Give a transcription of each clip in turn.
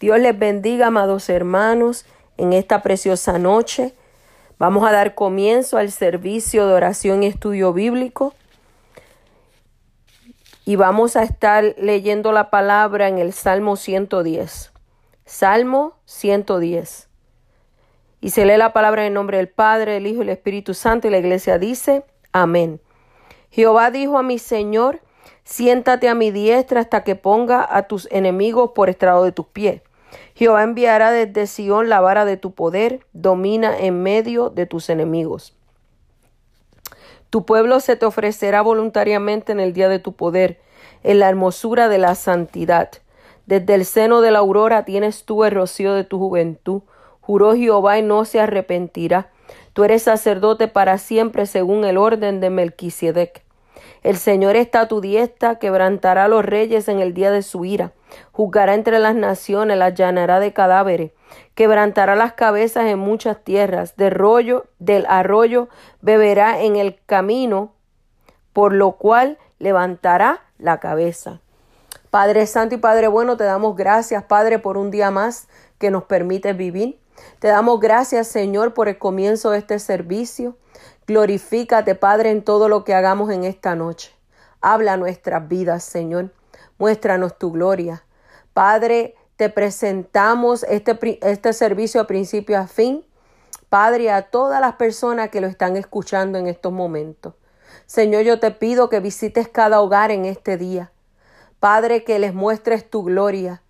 Dios les bendiga, amados hermanos, en esta preciosa noche. Vamos a dar comienzo al servicio de oración y estudio bíblico. Y vamos a estar leyendo la palabra en el Salmo 110. Salmo 110. Y se lee la palabra en nombre del Padre, del Hijo y del Espíritu Santo. Y la iglesia dice, amén. Jehová dijo a mi Señor, siéntate a mi diestra hasta que ponga a tus enemigos por estrado de tus pies. Jehová enviará desde Sión la vara de tu poder, domina en medio de tus enemigos. Tu pueblo se te ofrecerá voluntariamente en el día de tu poder, en la hermosura de la santidad. Desde el seno de la aurora tienes tú el rocío de tu juventud. Juró Jehová y no se arrepentirá. Tú eres sacerdote para siempre según el orden de Melquisedec. El Señor está a tu diestra, quebrantará a los reyes en el día de su ira, juzgará entre las naciones, las llanará de cadáveres, quebrantará las cabezas en muchas tierras, de rollo, del arroyo beberá en el camino, por lo cual levantará la cabeza. Padre Santo y Padre Bueno, te damos gracias, Padre, por un día más que nos permite vivir. Te damos gracias, Señor, por el comienzo de este servicio. Glorifícate, Padre, en todo lo que hagamos en esta noche. Habla nuestras vidas, Señor. Muéstranos tu gloria. Padre, te presentamos este, este servicio a principio a fin. Padre, a todas las personas que lo están escuchando en estos momentos. Señor, yo te pido que visites cada hogar en este día. Padre, que les muestres tu gloria.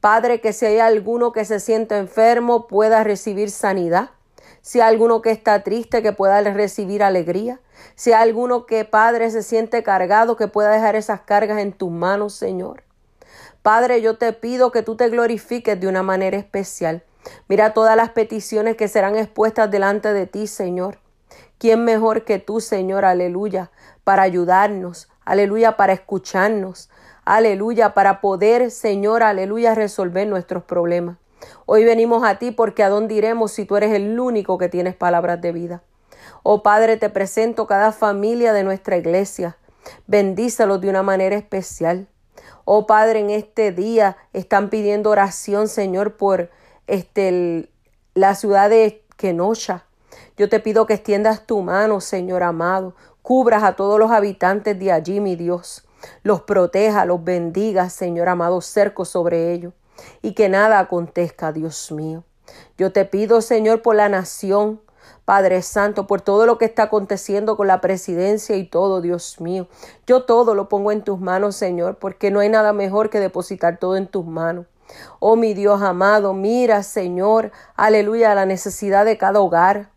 Padre, que si hay alguno que se siente enfermo pueda recibir sanidad. Si hay alguno que está triste, que pueda recibir alegría. Si hay alguno que, Padre, se siente cargado, que pueda dejar esas cargas en tus manos, Señor. Padre, yo te pido que tú te glorifiques de una manera especial. Mira todas las peticiones que serán expuestas delante de ti, Señor. ¿Quién mejor que tú, Señor? Aleluya, para ayudarnos. Aleluya, para escucharnos. Aleluya, para poder, Señor, aleluya, resolver nuestros problemas. Hoy venimos a ti porque a dónde iremos si tú eres el único que tienes palabras de vida. Oh Padre, te presento cada familia de nuestra iglesia. Bendícelos de una manera especial. Oh Padre, en este día están pidiendo oración, Señor, por este, la ciudad de Kenosha. Yo te pido que extiendas tu mano, Señor amado. Cubras a todos los habitantes de allí, mi Dios los proteja, los bendiga, Señor amado, cerco sobre ellos y que nada acontezca, Dios mío. Yo te pido, Señor, por la nación, Padre Santo, por todo lo que está aconteciendo con la presidencia y todo, Dios mío. Yo todo lo pongo en tus manos, Señor, porque no hay nada mejor que depositar todo en tus manos. Oh mi Dios amado, mira, Señor, aleluya, la necesidad de cada hogar.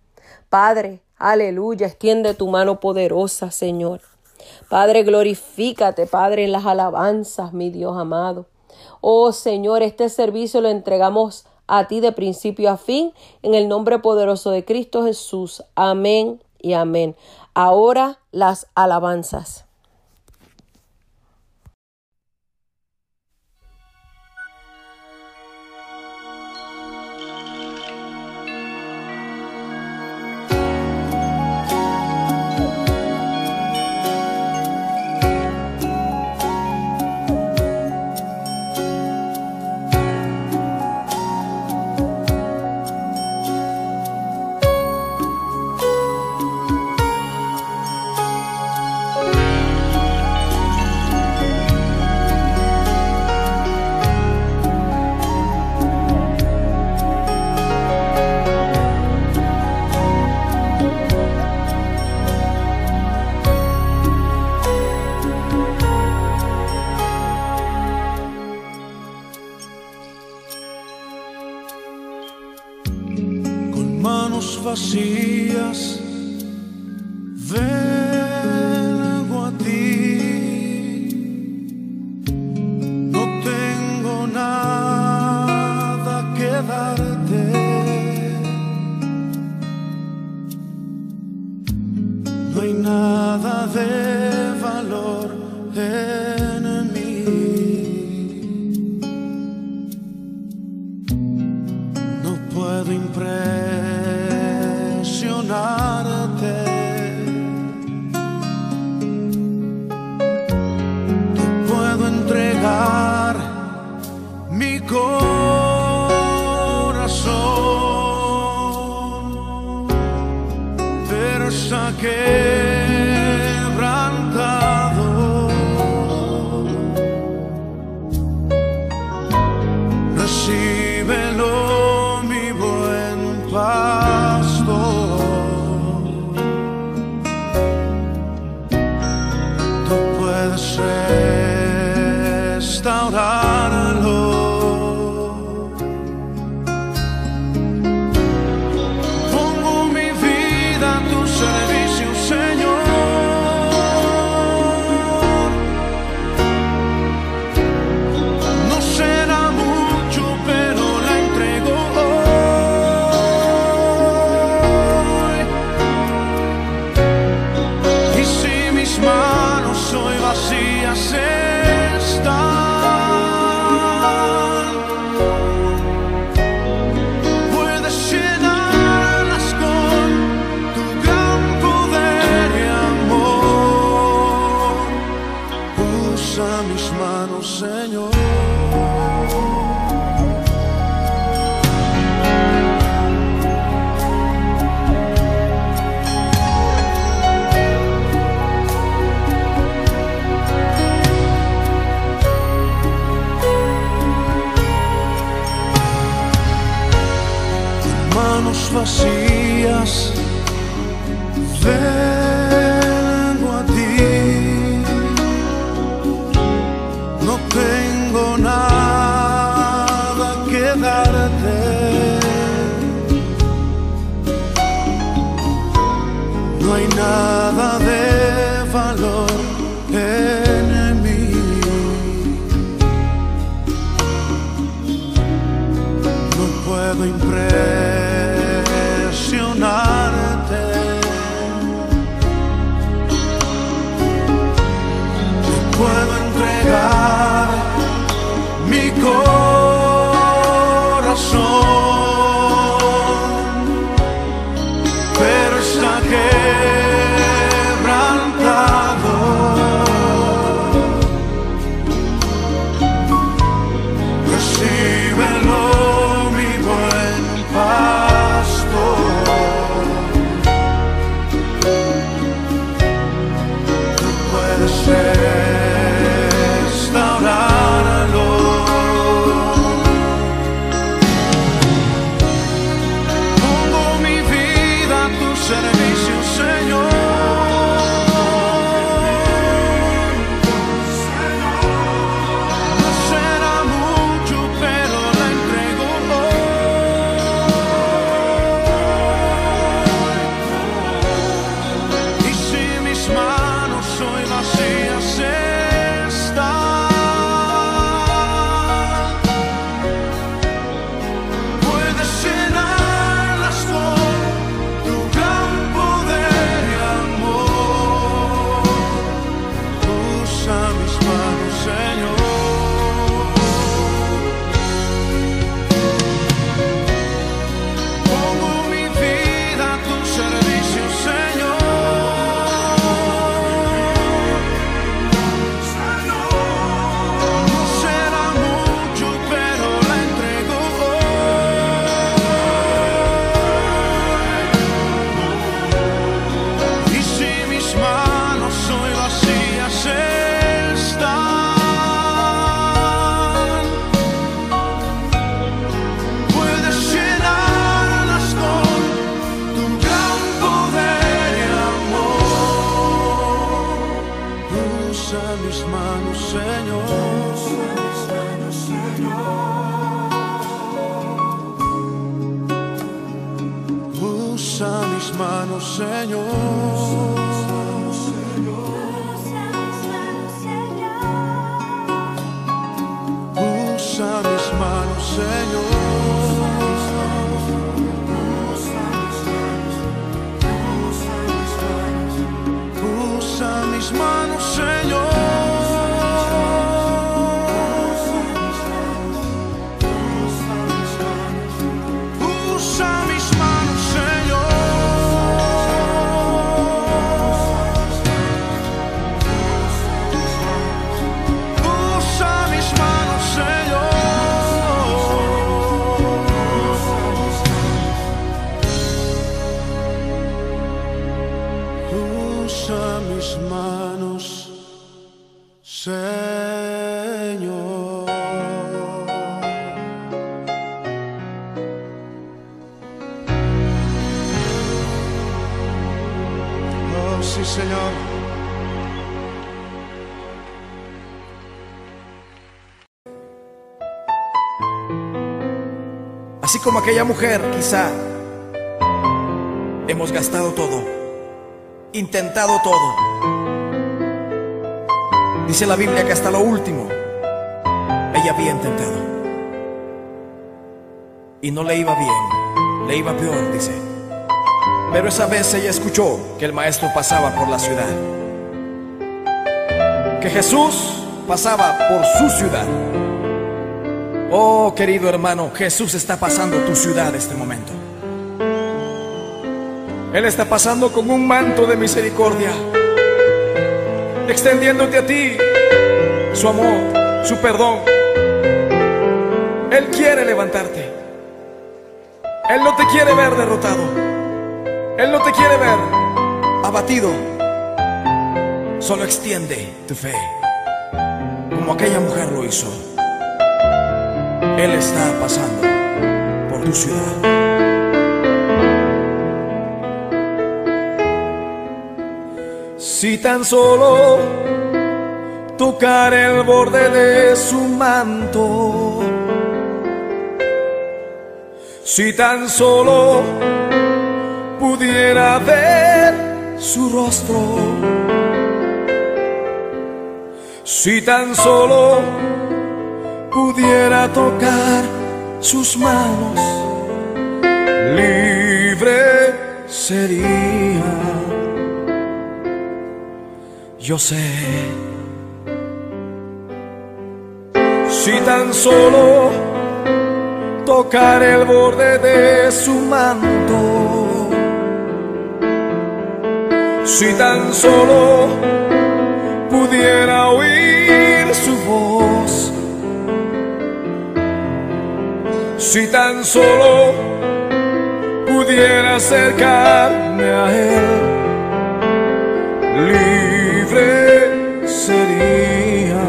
Padre, aleluya, extiende tu mano poderosa, Señor. Padre, glorifícate, Padre, en las alabanzas, mi Dios amado. Oh Señor, este servicio lo entregamos a ti de principio a fin, en el nombre poderoso de Cristo Jesús. Amén y amén. Ahora las alabanzas. sim again. Como aquella mujer, quizá hemos gastado todo, intentado todo. Dice la Biblia que hasta lo último ella había intentado. Y no le iba bien, le iba peor, dice. Pero esa vez ella escuchó que el maestro pasaba por la ciudad. Que Jesús pasaba por su ciudad. Oh, querido hermano, Jesús está pasando tu ciudad este momento. Él está pasando con un manto de misericordia, extendiéndote a ti su amor, su perdón. Él quiere levantarte. Él no te quiere ver derrotado. Él no te quiere ver abatido. Solo extiende tu fe, como aquella mujer lo hizo. Él está pasando por tu ciudad. Si tan solo tocar el borde de su manto, si tan solo pudiera ver su rostro, si tan solo pudiera tocar sus manos, libre sería. Yo sé, si tan solo tocar el borde de su manto, si tan solo pudiera oír si tan solo pudiera acercarme a él, libre sería.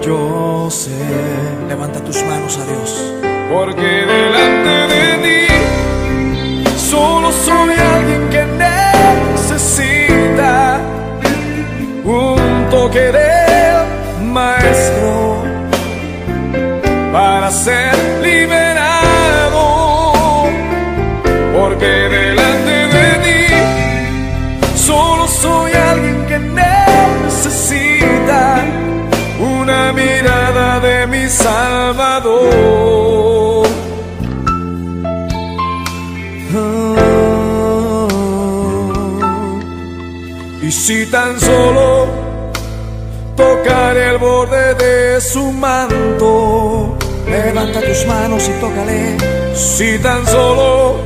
Yo sé, levanta tus manos a Dios, porque si tan solo tocar el borde de su manto, levanta tus manos y tócale. Si tan solo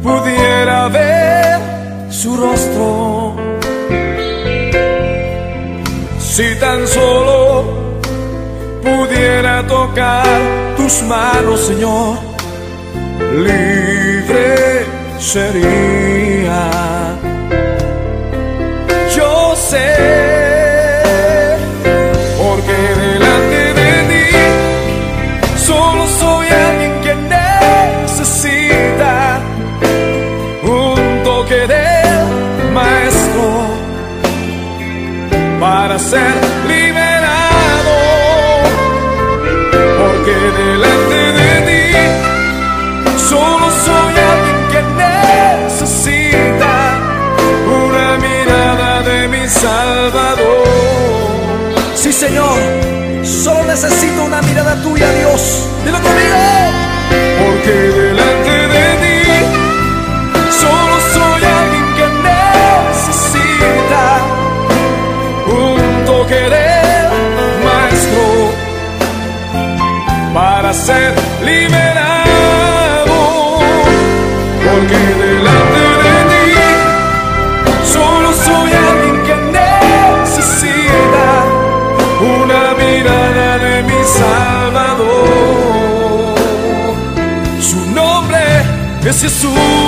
pudiera ver su rostro, si tan solo pudiera tocar tus manos, Señor, libre sería. Porque delante de ti solo soy alguien que necesita un toque del maestro para ser Dilo conmigo. Es Jesús.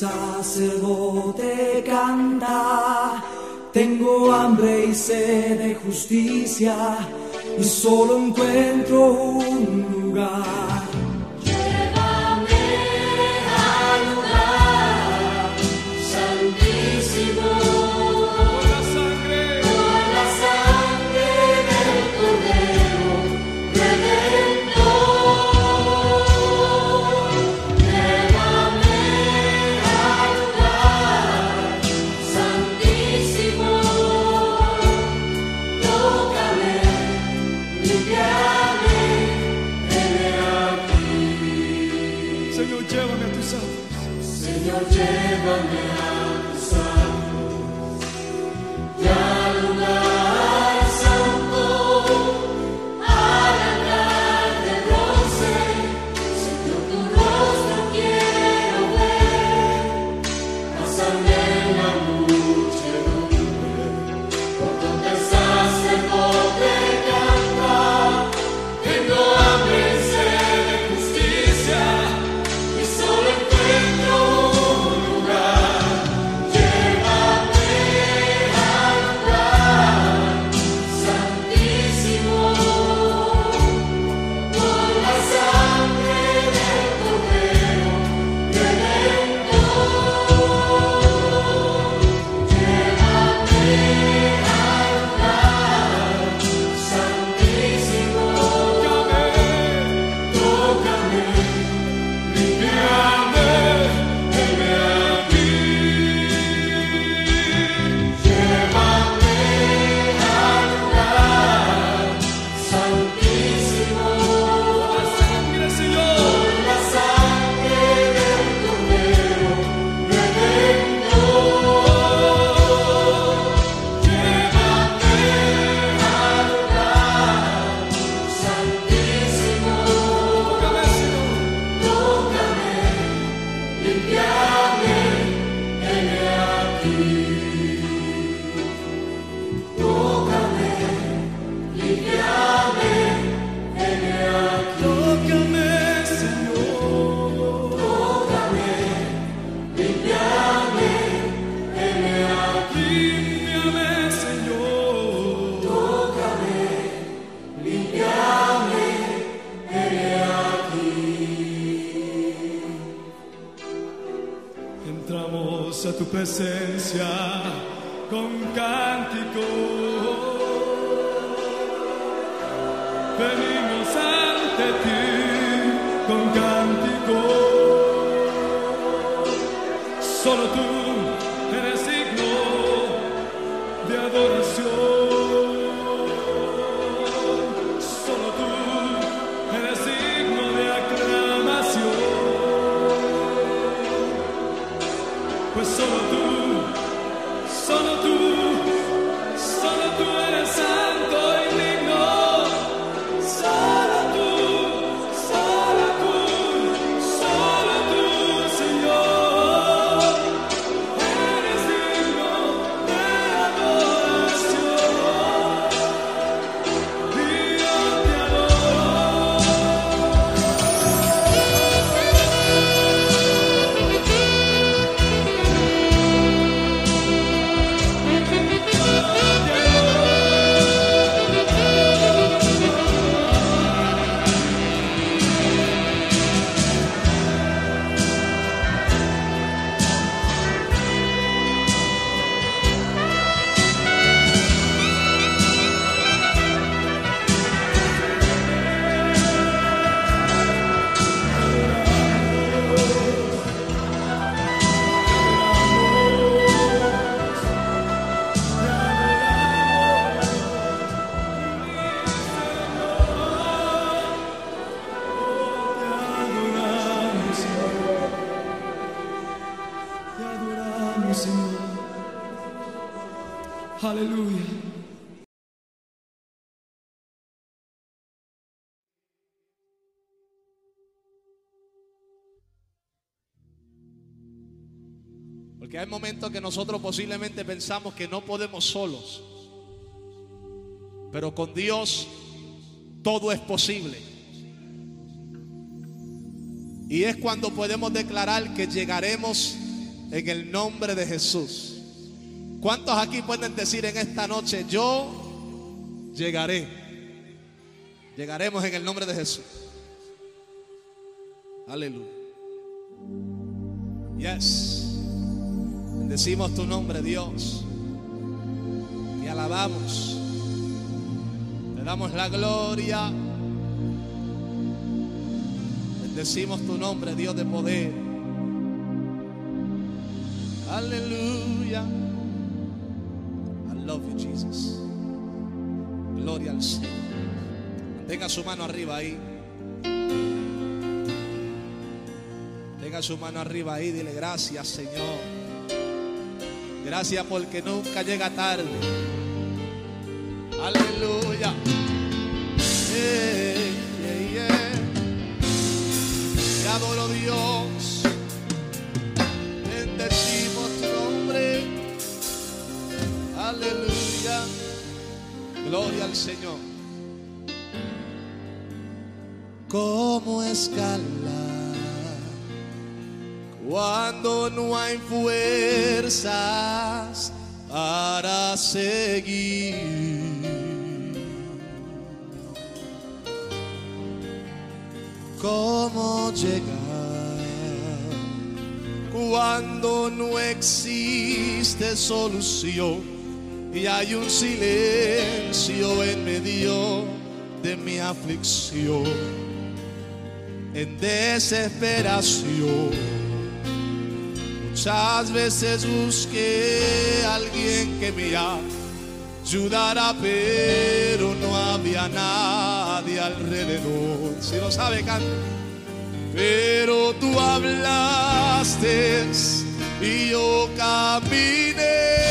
sacerdote canta, tengo hambre y sed de justicia y solo encuentro un lugar. Que nosotros posiblemente pensamos que no podemos solos. Pero con Dios todo es posible. Y es cuando podemos declarar que llegaremos en el nombre de Jesús. ¿Cuántos aquí pueden decir en esta noche, yo llegaré? Llegaremos en el nombre de Jesús. Aleluya. Yes. Bendecimos tu nombre, Dios. Te alabamos. Te damos la gloria. Bendecimos tu nombre, Dios de poder. Aleluya. I love you, Jesus. Gloria al Señor. Tenga su mano arriba ahí. Tenga su mano arriba ahí. Dile gracias, Señor. Gracias porque nunca llega tarde. Aleluya. Yeah, yeah. Te adoro Dios. Bendecimos tu nombre. Aleluya. Gloria al Señor. Como escalar cuando no hay fuerzas para seguir. ¿Cómo llegar cuando no existe solución y hay un silencio en medio de mi aflicción? En desesperación, muchas veces busqué a alguien que me ayudara, pero no había nadie alrededor. Si lo sabe, canta. Pero tú hablaste y yo caminé.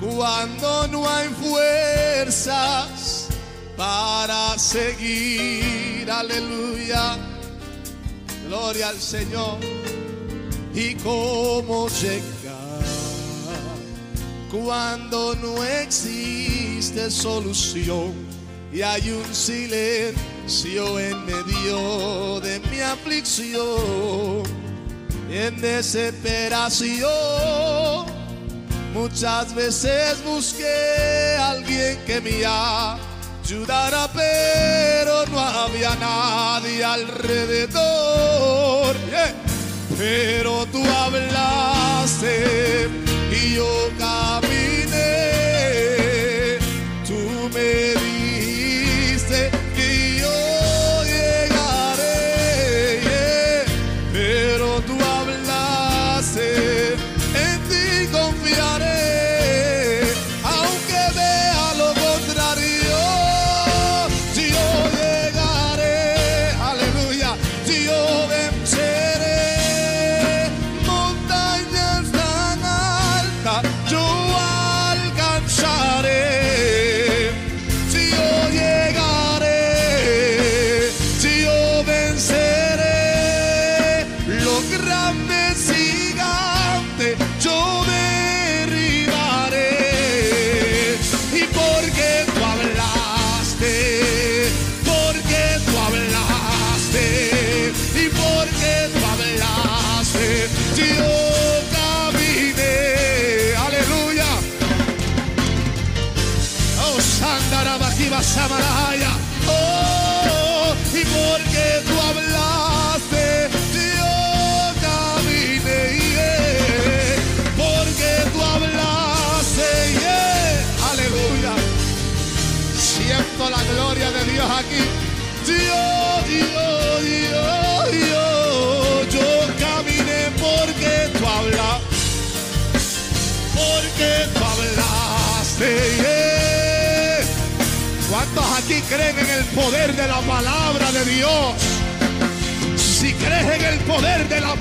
Cuando no hay fuerzas para seguir. Aleluya. Gloria al Señor. Y cómo llegar cuando no existe solución y hay un silencio en medio de mi aflicción. En desesperación, muchas veces busqué a alguien que me ayudara, pero no había nadie alrededor. Pero tú hablaste y yo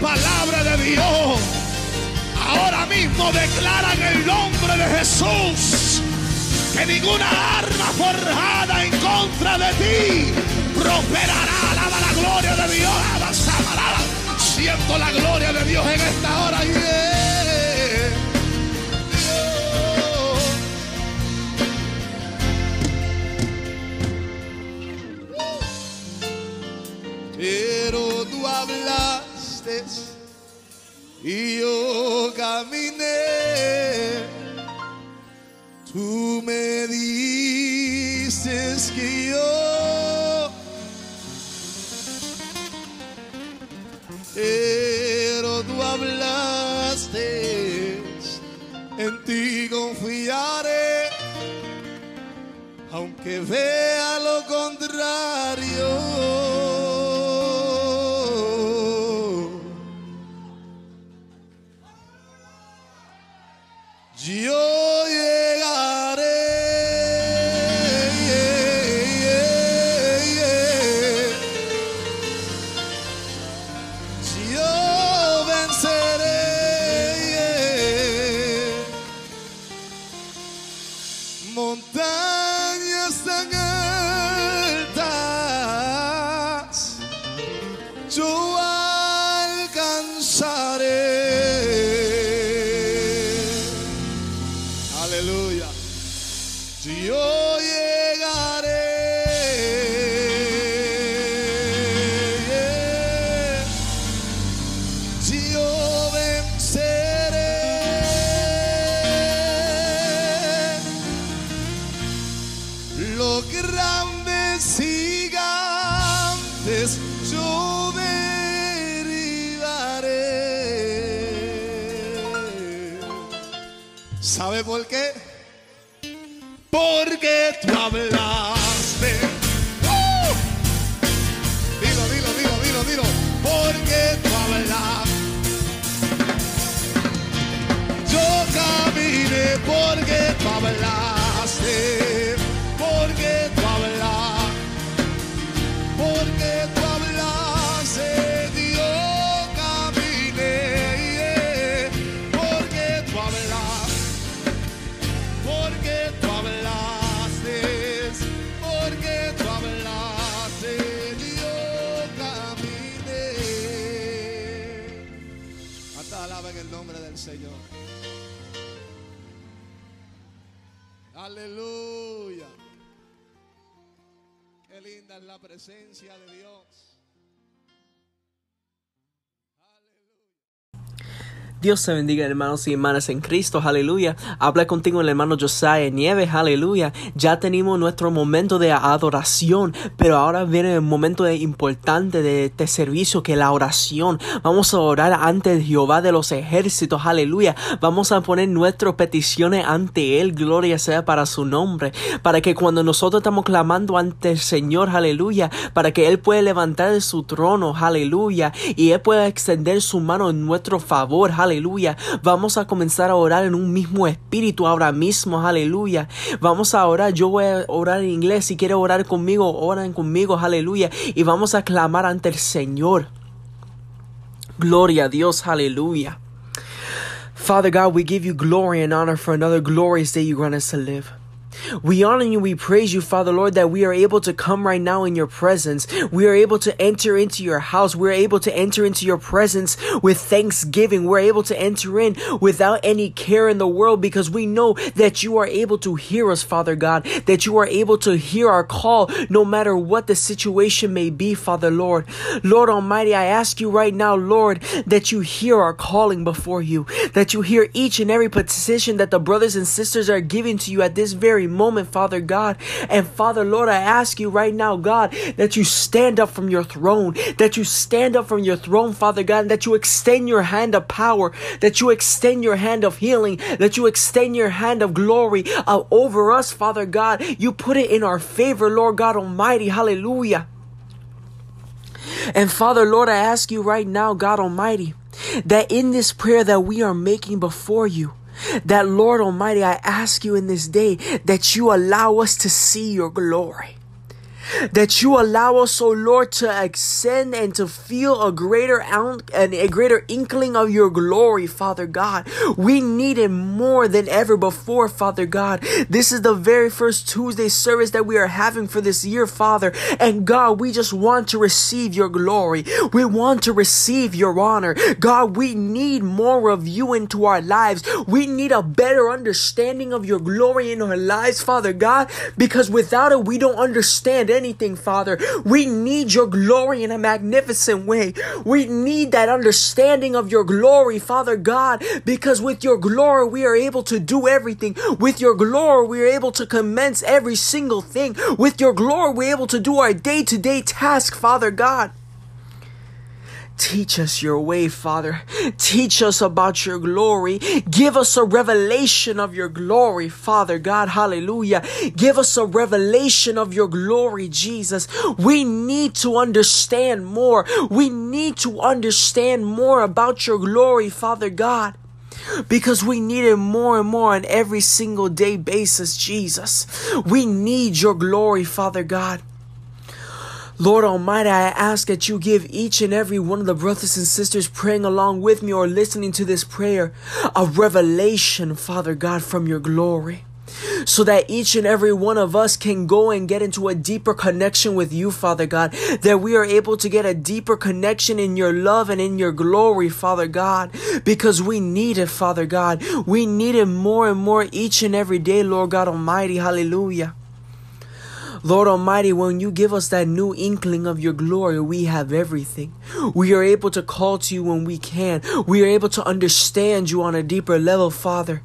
palabra de Dios, ahora mismo declaran el nombre de Jesús que ninguna arma forjada en contra de ti prosperará. Alaba la gloria de Dios. Siento la gloria de Dios en esta hora. Yeah. Dios. Pero tú hablaste y yo caminé. Tú me dices que yo pero tú hablaste, en ti confiaré, aunque vea lo contrario. Dios te bendiga hermanos y hermanas en Cristo, aleluya. Habla contigo el hermano Josiah Nieves, aleluya. Ya tenemos nuestro momento de adoración, pero ahora viene el momento importante de este servicio que es la oración. Vamos a orar ante Jehová de los ejércitos, aleluya. Vamos a poner nuestras peticiones ante Él, gloria sea para su nombre, para que cuando nosotros estamos clamando ante el Señor, aleluya, para que Él pueda levantar su trono, aleluya, y Él pueda extender su mano en nuestro favor, aleluya. Vamos a comenzar a orar en un mismo espíritu ahora mismo, aleluya. Vamos a orar, yo voy a orar en inglés, si quiere orar conmigo, oran conmigo, aleluya, y vamos a clamar ante el Señor. Gloria a Dios, aleluya. Father God, we give you glory and honor for another glorious day you grant us to live. We honor you, we praise you, Father Lord, that we are able to come right now in your presence. We are able to enter into your house. We're able to enter into your presence with thanksgiving. We're able to enter in without any care in the world because we know that you are able to hear us, Father God, that you are able to hear our call no matter what the situation may be, Father Lord. Lord Almighty, I ask you right now, Lord, that you hear our calling before you, that you hear each and every petition that the brothers and sisters are giving to you at this very moment, Father God. And Father, Lord, I ask you right now, God, that you stand up from your throne, that you stand up from your throne, Father God, and that you extend your hand of power, that you extend your hand of healing, that you extend your hand of glory uh, over us, Father God. You put it in our favor, Lord God Almighty. Hallelujah. And Father, Lord, I ask you right now, God Almighty, that in this prayer that we are making before you, that Lord Almighty, I ask you in this day that you allow us to see your glory that you allow us, O Lord, to ascend and to feel a greater and a greater inkling of your glory, Father God. We need it more than ever before, Father God. This is the very first Tuesday service that we are having for this year, Father. And God, we just want to receive your glory. We want to receive your honor. God, we need more of you into our lives. We need a better understanding of your glory in our lives, Father God, because without it, we don't understand anything, Father. We need your glory in a magnificent way. We need that understanding of your glory, Father God, because with your glory, we are able to do everything. With your glory, we are able to commence every single thing. With your glory, we're able to do our day to day task, Father God. Teach us your way, Father. Teach us about your glory. Give us a revelation of your glory, Father God. Hallelujah. Give us a revelation of your glory, Jesus. We need to understand more. We need to understand more about your glory, Father God because we need it more and more on every single day basis, Jesus. We need your glory, Father God. Lord Almighty, I ask that you give each and every one of the brothers and sisters praying along with me or listening to this prayer a revelation, Father God, from your glory. So that each and every one of us can go and get into a deeper connection with you, Father God. That we are able to get a deeper connection in your love and in your glory, Father God. Because we need it, Father God. We need it more and more each and every day, Lord God Almighty. Hallelujah. Lord Almighty, when you give us that new inkling of your glory, we have everything. We are able to call to you when we can. We are able to understand you on a deeper level, Father.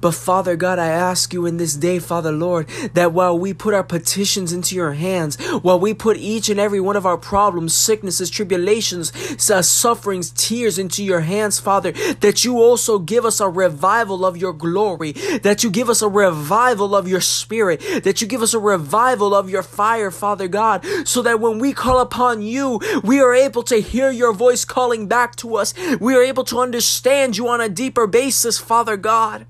But Father God, I ask you in this day, Father Lord, that while we put our petitions into your hands, while we put each and every one of our problems, sicknesses, tribulations, uh, sufferings, tears into your hands, Father, that you also give us a revival of your glory, that you give us a revival of your spirit, that you give us a revival of your fire, Father God, so that when we call upon you, we are able to hear your voice calling back to us. We are able to understand you on a deeper basis, Father God.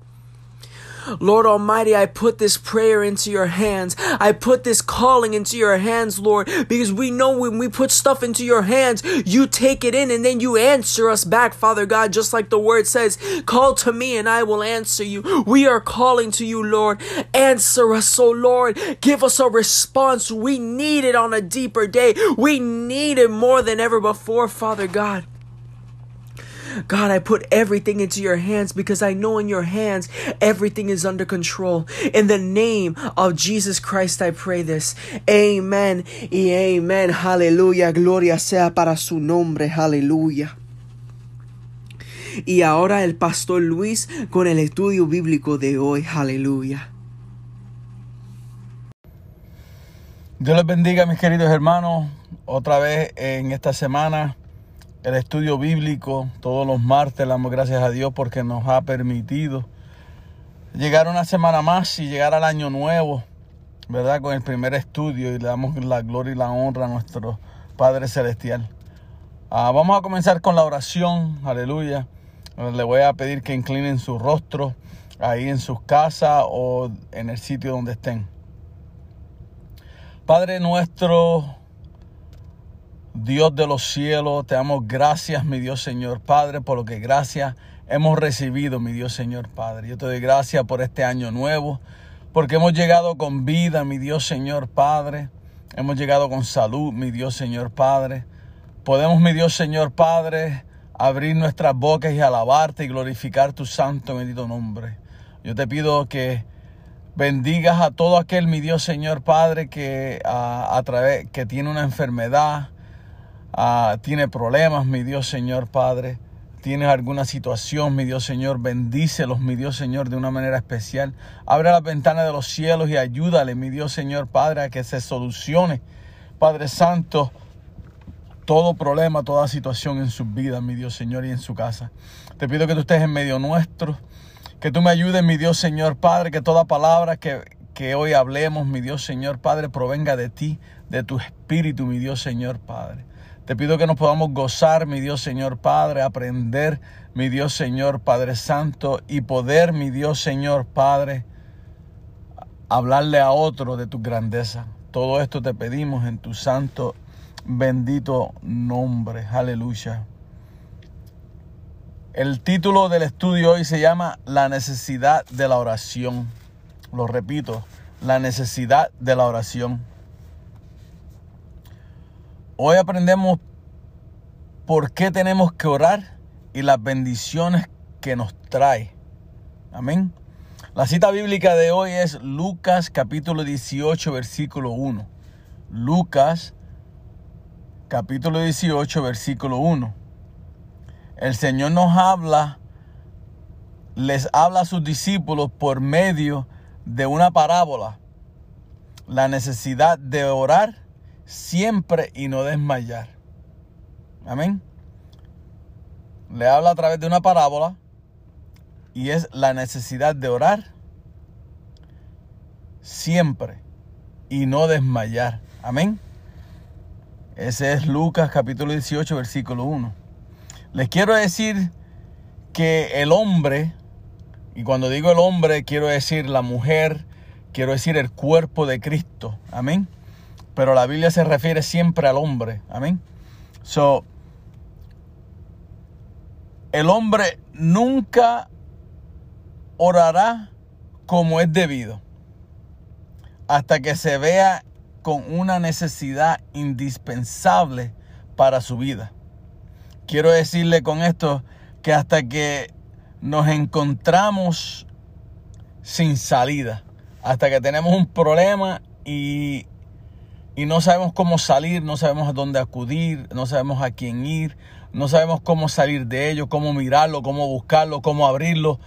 Lord Almighty, I put this prayer into your hands. I put this calling into your hands, Lord, because we know when we put stuff into your hands, you take it in and then you answer us back, Father God, just like the word says, call to me and I will answer you. We are calling to you, Lord. Answer us, oh Lord. Give us a response. We need it on a deeper day. We need it more than ever before, Father God. God, I put everything into your hands because I know in your hands everything is under control. In the name of Jesus Christ, I pray this. Amen y amen. Hallelujah. Gloria sea para su nombre. Hallelujah. Y ahora el pastor Luis con el estudio bíblico de hoy. Aleluya. Dios les bendiga, mis queridos hermanos, otra vez en esta semana el estudio bíblico todos los martes. Damos gracias a Dios porque nos ha permitido llegar una semana más y llegar al año nuevo, ¿verdad? Con el primer estudio y le damos la gloria y la honra a nuestro Padre Celestial. Ah, vamos a comenzar con la oración, aleluya. Le voy a pedir que inclinen su rostro ahí en sus casas o en el sitio donde estén. Padre nuestro, Dios de los cielos, te damos gracias, mi Dios Señor Padre, por lo que gracias hemos recibido, mi Dios Señor Padre. Yo te doy gracias por este año nuevo, porque hemos llegado con vida, mi Dios Señor Padre. Hemos llegado con salud, mi Dios Señor Padre. Podemos, mi Dios Señor Padre, abrir nuestras bocas y alabarte y glorificar tu santo y bendito nombre. Yo te pido que bendigas a todo aquel, mi Dios Señor Padre, que, a, través, que tiene una enfermedad, Ah, tiene problemas, mi Dios Señor Padre. tienes alguna situación, mi Dios Señor, bendícelos, mi Dios Señor, de una manera especial. Abre las ventanas de los cielos y ayúdale, mi Dios Señor, Padre, a que se solucione, Padre Santo, todo problema, toda situación en sus vidas, mi Dios Señor, y en su casa. Te pido que tú estés en medio nuestro, que tú me ayudes, mi Dios Señor, Padre, que toda palabra que, que hoy hablemos, mi Dios Señor, Padre, provenga de ti, de tu espíritu, mi Dios Señor, Padre. Te pido que nos podamos gozar, mi Dios Señor Padre, aprender, mi Dios Señor Padre Santo, y poder, mi Dios Señor Padre, hablarle a otro de tu grandeza. Todo esto te pedimos en tu santo, bendito nombre. Aleluya. El título del estudio hoy se llama La necesidad de la oración. Lo repito, la necesidad de la oración. Hoy aprendemos por qué tenemos que orar y las bendiciones que nos trae. Amén. La cita bíblica de hoy es Lucas capítulo 18 versículo 1. Lucas capítulo 18 versículo 1. El Señor nos habla, les habla a sus discípulos por medio de una parábola. La necesidad de orar siempre y no desmayar. Amén. Le habla a través de una parábola y es la necesidad de orar siempre y no desmayar. Amén. Ese es Lucas capítulo 18 versículo 1. Les quiero decir que el hombre, y cuando digo el hombre quiero decir la mujer, quiero decir el cuerpo de Cristo. Amén pero la Biblia se refiere siempre al hombre. Amén. So, el hombre nunca orará como es debido hasta que se vea con una necesidad indispensable para su vida. Quiero decirle con esto que hasta que nos encontramos sin salida, hasta que tenemos un problema y y no sabemos cómo salir, no sabemos a dónde acudir, no sabemos a quién ir, no sabemos cómo salir de ello, cómo mirarlo, cómo buscarlo, cómo abrirlo.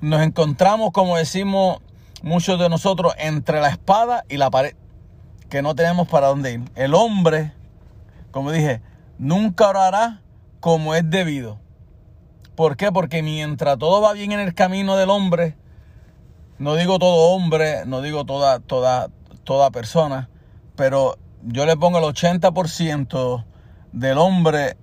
Nos encontramos, como decimos muchos de nosotros, entre la espada y la pared, que no tenemos para dónde ir. El hombre, como dije, nunca orará como es debido. ¿Por qué? Porque mientras todo va bien en el camino del hombre, no digo todo hombre, no digo toda, toda, toda persona, pero yo le pongo el 80% del hombre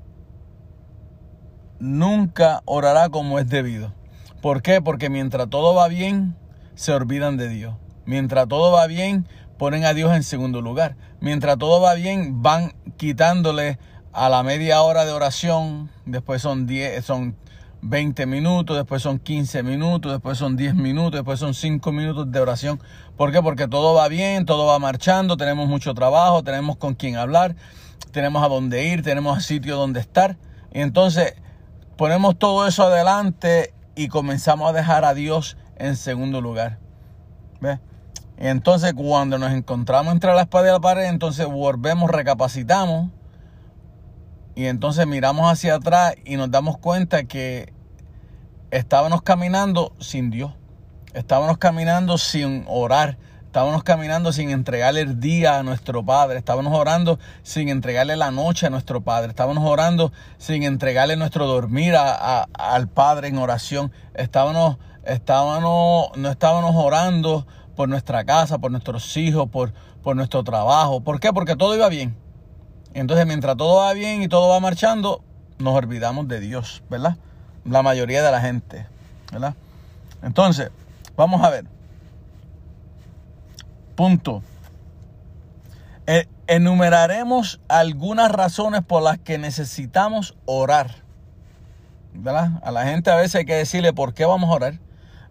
nunca orará como es debido. ¿Por qué? Porque mientras todo va bien, se olvidan de Dios. Mientras todo va bien, ponen a Dios en segundo lugar. Mientras todo va bien, van quitándole a la media hora de oración, después son 10, son 20 minutos, después son 15 minutos, después son 10 minutos, después son 5 minutos de oración. ¿Por qué? Porque todo va bien, todo va marchando, tenemos mucho trabajo, tenemos con quién hablar, tenemos a dónde ir, tenemos a sitio donde estar. Y entonces ponemos todo eso adelante y comenzamos a dejar a Dios en segundo lugar. ¿Ves? Entonces cuando nos encontramos entre la espada y la pared, entonces volvemos, recapacitamos y entonces miramos hacia atrás y nos damos cuenta que estábamos caminando sin Dios. Estábamos caminando sin orar. Estábamos caminando sin entregarle el día a nuestro Padre. Estábamos orando sin entregarle la noche a nuestro Padre. Estábamos orando sin entregarle nuestro dormir al Padre en oración. Estábamos, estábamos, no estábamos orando por nuestra casa, por nuestros hijos, por, por nuestro trabajo. ¿Por qué? Porque todo iba bien. Entonces, mientras todo va bien y todo va marchando, nos olvidamos de Dios, ¿verdad? La mayoría de la gente, ¿verdad? Entonces, vamos a ver. Punto. E, enumeraremos algunas razones por las que necesitamos orar. ¿Verdad? A la gente a veces hay que decirle por qué vamos a orar.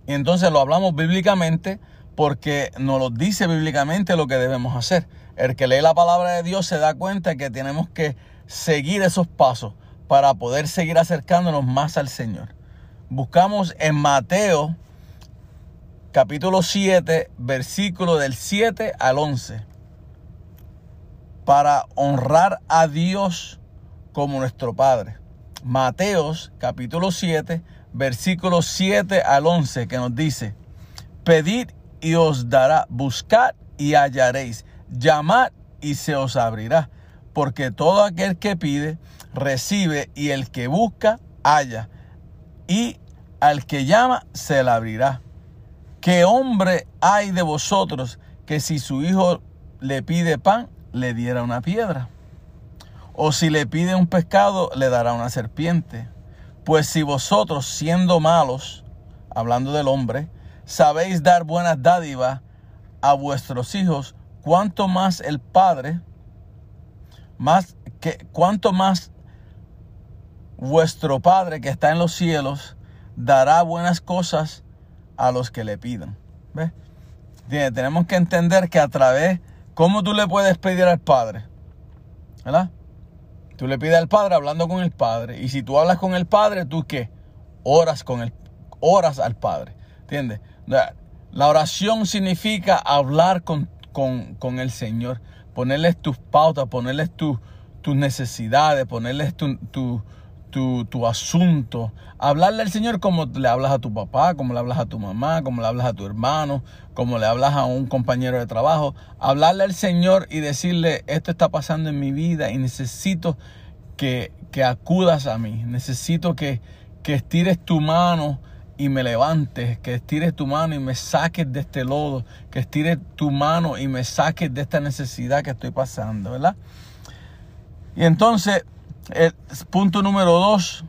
Y entonces lo hablamos bíblicamente porque nos lo dice bíblicamente lo que debemos hacer. El que lee la palabra de Dios se da cuenta que tenemos que seguir esos pasos para poder seguir acercándonos más al Señor. Buscamos en Mateo capítulo 7, versículo del 7 al 11, para honrar a Dios como nuestro Padre. Mateos capítulo 7, versículos 7 al 11, que nos dice, pedid y os dará, buscad y hallaréis, llamad y se os abrirá, porque todo aquel que pide, recibe, y el que busca, halla, y al que llama, se le abrirá. ¿Qué hombre hay de vosotros que si su hijo le pide pan, le diera una piedra? O si le pide un pescado, le dará una serpiente. Pues si vosotros, siendo malos, hablando del hombre, sabéis dar buenas dádivas a vuestros hijos, cuánto más el Padre, más que cuánto más vuestro Padre que está en los cielos dará buenas cosas a los que le pidan. ¿Ves? Tenemos que entender que a través, ¿cómo tú le puedes pedir al Padre? ¿Verdad? Tú le pides al Padre hablando con el Padre. Y si tú hablas con el Padre, ¿tú qué? Oras, con el, oras al Padre. ¿Entiendes? La oración significa hablar con, con, con el Señor. Ponerles tus pautas, ponerles tus necesidades, ponerles tu, tu, tu, tu, asunto. Hablarle al Señor como le hablas a tu papá, como le hablas a tu mamá, como le hablas a tu hermano, como le hablas a un compañero de trabajo. Hablarle al Señor y decirle, esto está pasando en mi vida y necesito que, que acudas a mí. Necesito que, que estires tu mano y me levantes, que estires tu mano y me saques de este lodo, que estires tu mano y me saques de esta necesidad que estoy pasando, ¿verdad? Y entonces el punto número dos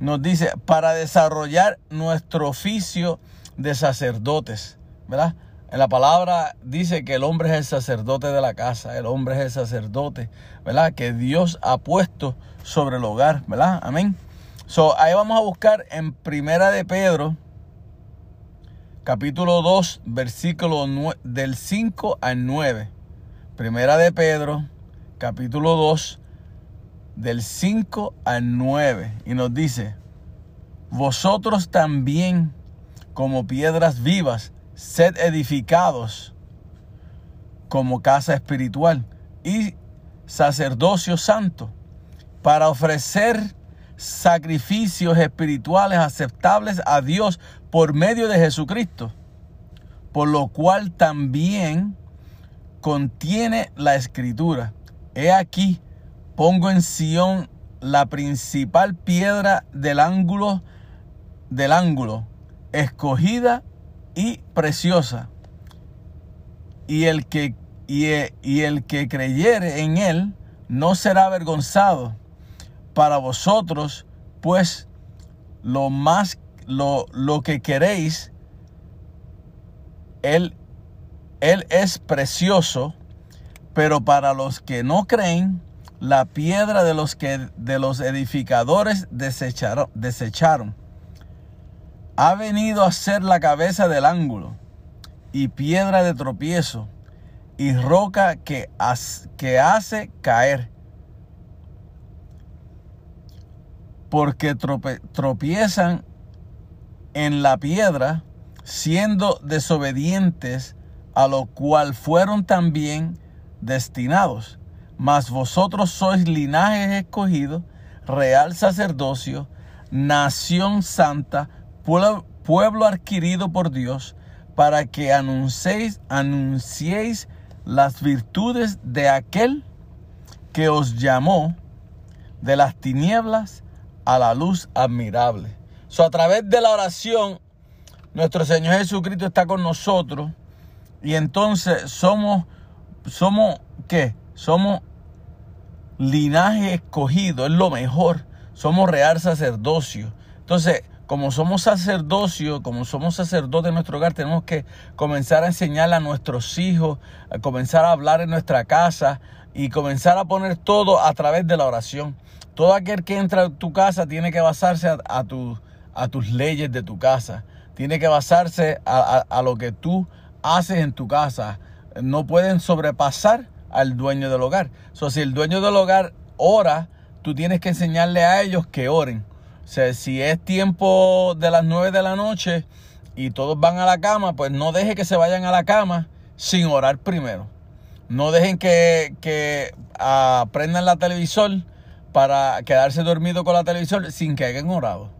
nos dice, para desarrollar nuestro oficio de sacerdotes, ¿verdad? En la palabra dice que el hombre es el sacerdote de la casa, el hombre es el sacerdote, ¿verdad? Que Dios ha puesto sobre el hogar, ¿verdad? Amén. So, ahí vamos a buscar en Primera de Pedro, capítulo 2, versículo del 5 al 9. Primera de Pedro, capítulo 2, del 5 al 9 y nos dice, vosotros también como piedras vivas, sed edificados como casa espiritual y sacerdocio santo para ofrecer sacrificios espirituales aceptables a Dios por medio de Jesucristo, por lo cual también contiene la escritura. He aquí, Pongo en Sión la principal piedra del ángulo del ángulo, escogida y preciosa. Y el que y, y el que creyere en él no será avergonzado. Para vosotros, pues lo más lo, lo que queréis él él es precioso, pero para los que no creen la piedra de los que de los edificadores desecharon. Ha venido a ser la cabeza del ángulo y piedra de tropiezo y roca que, que hace caer. Porque tropiezan en la piedra siendo desobedientes a lo cual fueron también destinados mas vosotros sois linaje escogido, real sacerdocio, nación santa, pueblo, pueblo adquirido por Dios, para que anunciéis, anunciéis las virtudes de aquel que os llamó de las tinieblas a la luz admirable. So, a través de la oración, nuestro Señor Jesucristo está con nosotros y entonces somos, somos, ¿qué? Somos linaje escogido, es lo mejor. Somos real sacerdocio. Entonces, como somos sacerdocio, como somos sacerdotes de nuestro hogar, tenemos que comenzar a enseñar a nuestros hijos, a comenzar a hablar en nuestra casa y comenzar a poner todo a través de la oración. Todo aquel que entra a tu casa tiene que basarse a, a, a tus leyes de tu casa. Tiene que basarse a lo que tú haces en tu casa. No pueden sobrepasar al dueño del hogar. So, si el dueño del hogar ora, tú tienes que enseñarle a ellos que oren. O sea, si es tiempo de las 9 de la noche y todos van a la cama, pues no deje que se vayan a la cama sin orar primero. No dejen que, que aprendan la televisor para quedarse dormido con la televisión sin que hayan orado.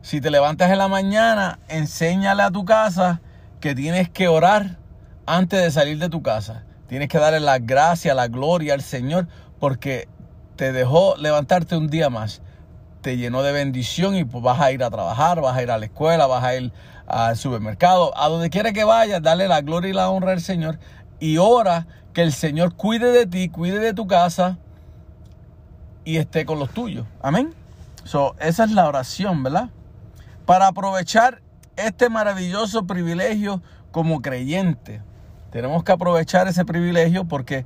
Si te levantas en la mañana, enséñale a tu casa que tienes que orar antes de salir de tu casa. Tienes que darle la gracia, la gloria al Señor porque te dejó levantarte un día más. Te llenó de bendición y pues vas a ir a trabajar, vas a ir a la escuela, vas a ir al supermercado, a donde quiera que vayas, dale la gloria y la honra al Señor y ora que el Señor cuide de ti, cuide de tu casa y esté con los tuyos. Amén. So, esa es la oración, ¿verdad? Para aprovechar este maravilloso privilegio como creyente. Tenemos que aprovechar ese privilegio porque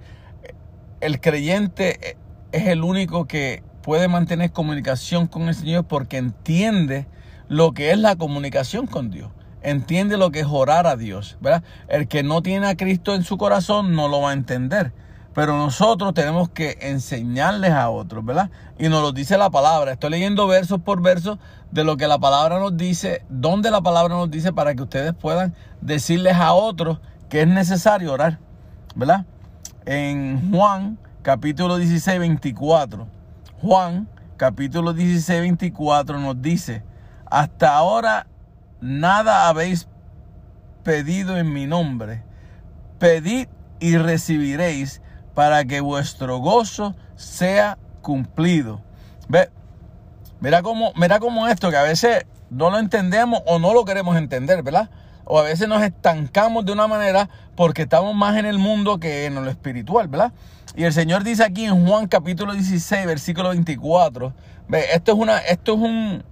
el creyente es el único que puede mantener comunicación con el Señor porque entiende lo que es la comunicación con Dios. Entiende lo que es orar a Dios, ¿verdad? El que no tiene a Cristo en su corazón no lo va a entender. Pero nosotros tenemos que enseñarles a otros, ¿verdad? Y nos lo dice la palabra. Estoy leyendo versos por versos de lo que la palabra nos dice, donde la palabra nos dice para que ustedes puedan decirles a otros que es necesario orar, ¿verdad? En Juan capítulo 16, 24. Juan capítulo 16, 24 nos dice, hasta ahora nada habéis pedido en mi nombre. Pedid y recibiréis para que vuestro gozo sea cumplido. Ve, mira cómo, mira cómo esto que a veces no lo entendemos o no lo queremos entender, ¿verdad? O a veces nos estancamos de una manera porque estamos más en el mundo que en lo espiritual, ¿verdad? Y el Señor dice aquí en Juan capítulo 16, versículo 24, ve, esto es una, esto es un,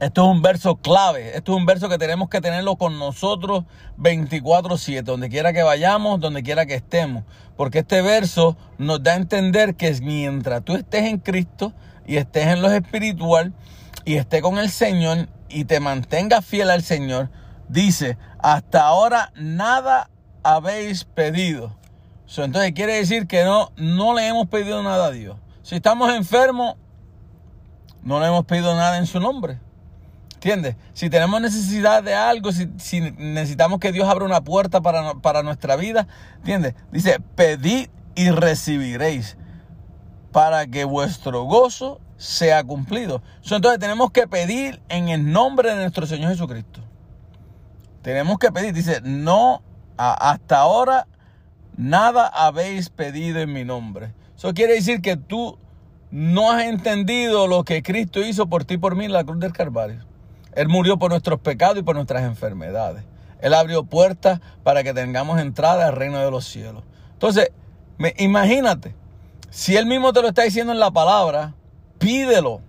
esto es un verso clave, esto es un verso que tenemos que tenerlo con nosotros 24/7, donde quiera que vayamos, donde quiera que estemos, porque este verso nos da a entender que mientras tú estés en Cristo y estés en lo espiritual y estés con el Señor y te mantengas fiel al Señor, dice, hasta ahora nada habéis pedido. entonces quiere decir que no, no le hemos pedido nada a Dios. Si estamos enfermos, no le hemos pedido nada en su nombre. ¿Entiendes? Si tenemos necesidad de algo, si, necesitamos que Dios abra una puerta para, para nuestra vida, ¿entiendes? Dice, pedid y recibiréis para que vuestro gozo sea cumplido. Entonces tenemos que pedir en el nombre de nuestro Señor Jesucristo. Tenemos que pedir, dice, no, hasta ahora nada habéis pedido en mi nombre. Eso quiere decir que tú no has entendido lo que Cristo hizo por ti y por mí en la cruz del Calvario. Él murió por nuestros pecados y por nuestras enfermedades. Él abrió puertas para que tengamos entrada al reino de los cielos. Entonces, imagínate, si Él mismo te lo está diciendo en la palabra, pídelo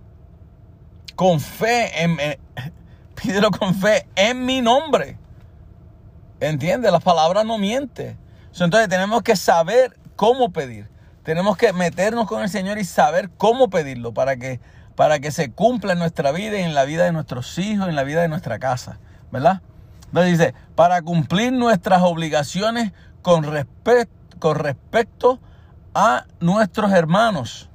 con fe, en, pídelo con fe en mi nombre. ¿Entiendes? La palabra no miente. Entonces tenemos que saber cómo pedir. Tenemos que meternos con el Señor y saber cómo pedirlo para que para que se cumpla en nuestra vida y en la vida de nuestros hijos, en la vida de nuestra casa, ¿verdad? Entonces dice, para cumplir nuestras obligaciones con, con respecto a nuestros hermanos.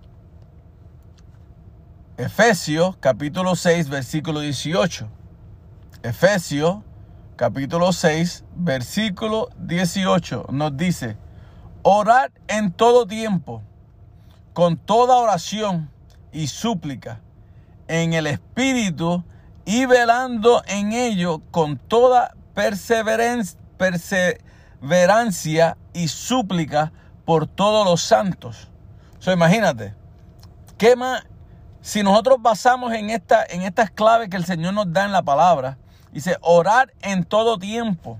Efesios capítulo 6, versículo 18. Efesios capítulo 6, versículo 18 nos dice, orad en todo tiempo, con toda oración y súplica en el Espíritu y velando en ello con toda perseverancia, y súplica por todos los santos. So, imagínate, ¿qué más? Si nosotros basamos en, esta, en estas claves que el Señor nos da en la palabra, dice orar en todo tiempo,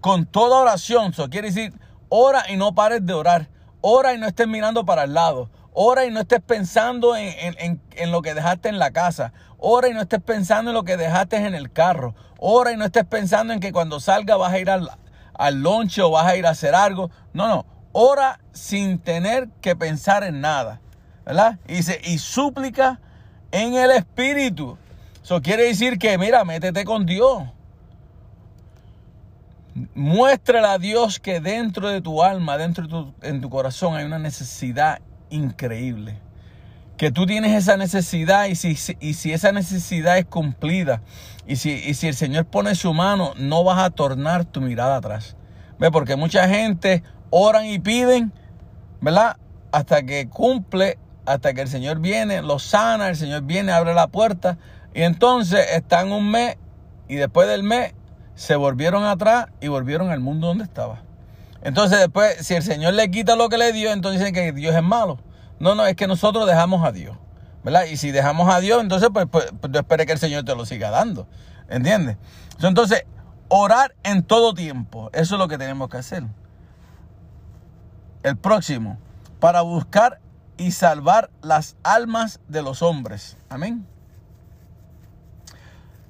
con toda oración. Eso quiere decir, ora y no pares de orar. Ora y no estés mirando para el lado. Ora y no estés pensando en, lo que dejaste en la casa. Ora y no estés pensando en lo que dejaste en el carro. Ora y no estés pensando en que cuando salga vas a ir al, al lonche o vas a ir a hacer algo. No, no. Ora sin tener que pensar en nada. ¿Verdad? Y, dice, y súplica en el Espíritu. Eso quiere decir que, mira, métete con Dios. Muéstrale a Dios que dentro de tu alma, dentro de tu, en tu corazón hay una necesidad increíble. Que tú tienes esa necesidad y si, y si esa necesidad es cumplida y si, y si el Señor pone su mano, no vas a tornar tu mirada atrás. ¿Ve? Porque mucha gente oran y piden, ¿verdad? hasta que cumple, hasta que el Señor viene, los sana, el Señor viene, abre la puerta y entonces están un mes y después del mes se volvieron atrás y volvieron al mundo donde estaba. Entonces después, si el Señor le quita lo que le dio, entonces dicen que Dios es malo. No, no, es que nosotros dejamos a Dios. ¿Verdad? Y si dejamos a Dios, entonces pues, pues, pues esperes que el Señor te lo siga dando. ¿Entiendes? Entonces, orar en todo tiempo. Eso es lo que tenemos que hacer. El próximo, para buscar y salvar las almas de los hombres. Amén.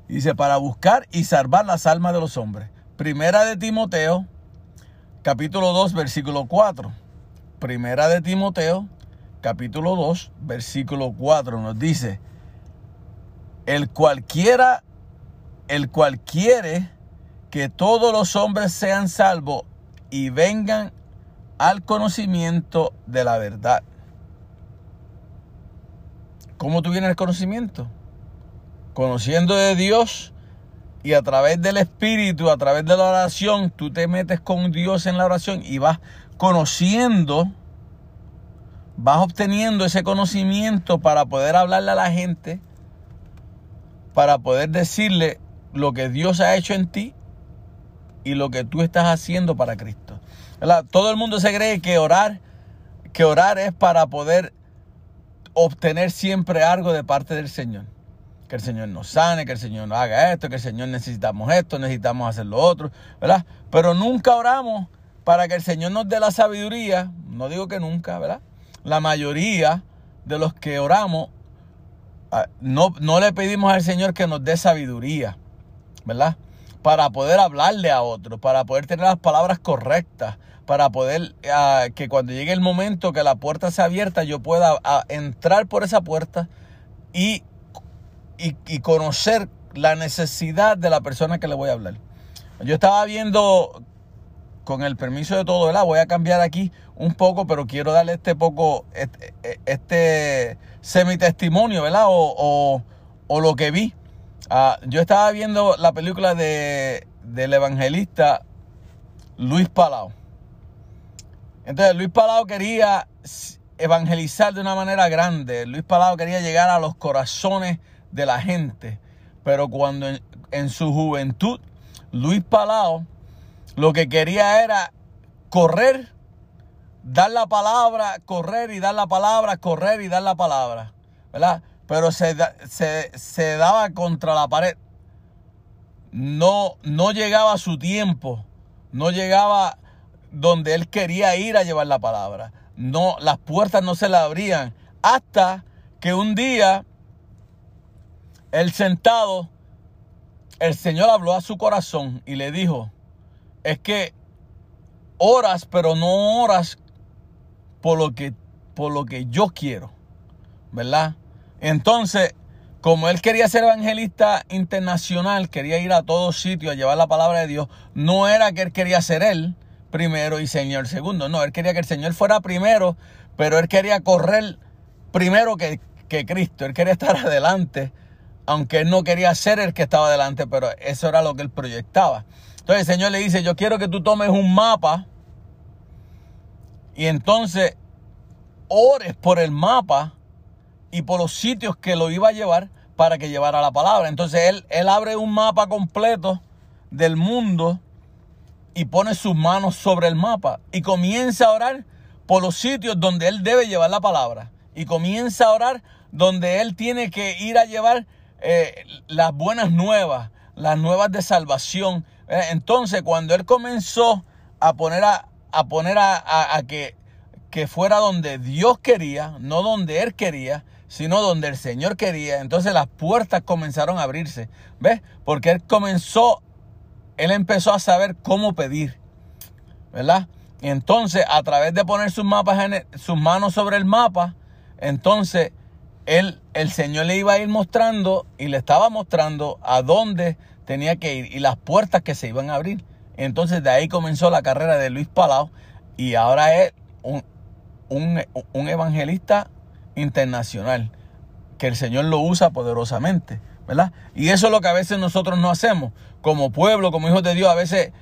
Dice, para buscar y salvar las almas de los hombres. Primera de Timoteo, capítulo 2, versículo 4. Primera de Timoteo, capítulo 2, versículo 4 nos dice, el cualquiera, el cual quiere que todos los hombres sean salvos y vengan al conocimiento de la verdad. ¿Cómo tú vienes al conocimiento? Conociendo de Dios y a través del Espíritu, a través de la oración, tú te metes con Dios en la oración y vas conociendo, vas obteniendo ese conocimiento para poder hablarle a la gente, para poder decirle lo que Dios ha hecho en ti y lo que tú estás haciendo para Cristo. Todo el mundo se cree que orar, que orar es para poder obtener siempre algo de parte del Señor. Que el Señor nos sane, que el Señor nos haga esto, que el Señor necesitamos esto, necesitamos hacer lo otro, ¿verdad? Pero nunca oramos para que el Señor nos dé la sabiduría. No digo que nunca, ¿verdad? La mayoría de los que oramos ah, no, no le pedimos al Señor que nos dé sabiduría, ¿verdad? Para poder hablarle a otros, para poder tener las palabras correctas, para poder uh, que cuando llegue el momento que la puerta sea abierta, yo pueda uh, entrar por esa puerta y, y, conocer la necesidad de la persona que le voy a hablar. Yo estaba viendo, con el permiso de todo, ¿verdad? Voy a cambiar aquí un poco, pero quiero darle este poco, este, este semi-testimonio, ¿verdad? O, o, lo que vi. Uh, yo estaba viendo la película de, del evangelista Luis Palau. Entonces Luis Palau quería evangelizar de una manera grande. Luis Palau quería llegar a los corazones de la gente. Pero cuando en, su juventud, Luis Palau lo que quería era correr, dar la palabra, correr y dar la palabra, correr y dar la palabra. ¿Verdad? Pero se, se, se daba contra la pared. No, no llegaba su tiempo. No llegaba donde él quería ir a llevar la palabra. No, las puertas no se le abrían hasta que un día él sentado, el Señor habló a su corazón y le dijo, es que oras, pero no oras por lo que, por lo que yo quiero, ¿verdad? Entonces, como él quería ser evangelista internacional, quería ir a todos sitios a llevar la palabra de Dios, no era que él quería ser él, primero y Señor segundo. No, él quería que el Señor fuera primero, pero él quería correr primero que, que, Cristo. Él quería estar adelante, aunque él no quería ser el que estaba adelante, pero eso era lo que él proyectaba. Entonces el Señor le dice, yo quiero que tú tomes un mapa y entonces ores por el mapa y por los sitios que lo iba a llevar para que llevara la palabra. Entonces él, él abre un mapa completo del mundo y pone sus manos sobre el mapa y comienza a orar por los sitios donde él debe llevar la palabra. Y comienza a orar donde él tiene que ir a llevar eh, las buenas nuevas, las nuevas de salvación. Eh, entonces, cuando él comenzó a poner a, a poner a, a, a, que, que fuera donde Dios quería, no donde él quería, sino donde el Señor quería, entonces las puertas comenzaron a abrirse. ¿Ves? Porque él comenzó él empezó a saber cómo pedir, ¿verdad? Entonces, a través de poner sus mapas en sus manos sobre el mapa, entonces él, el Señor le iba a ir mostrando y le estaba mostrando a dónde tenía que ir y las puertas que se iban a abrir. Entonces de ahí comenzó la carrera de Luis Palau y ahora es un, un, un evangelista internacional que el Señor lo usa poderosamente. ¿verdad? Y eso es lo que a veces nosotros no hacemos. Como pueblo, como hijos de Dios, a veces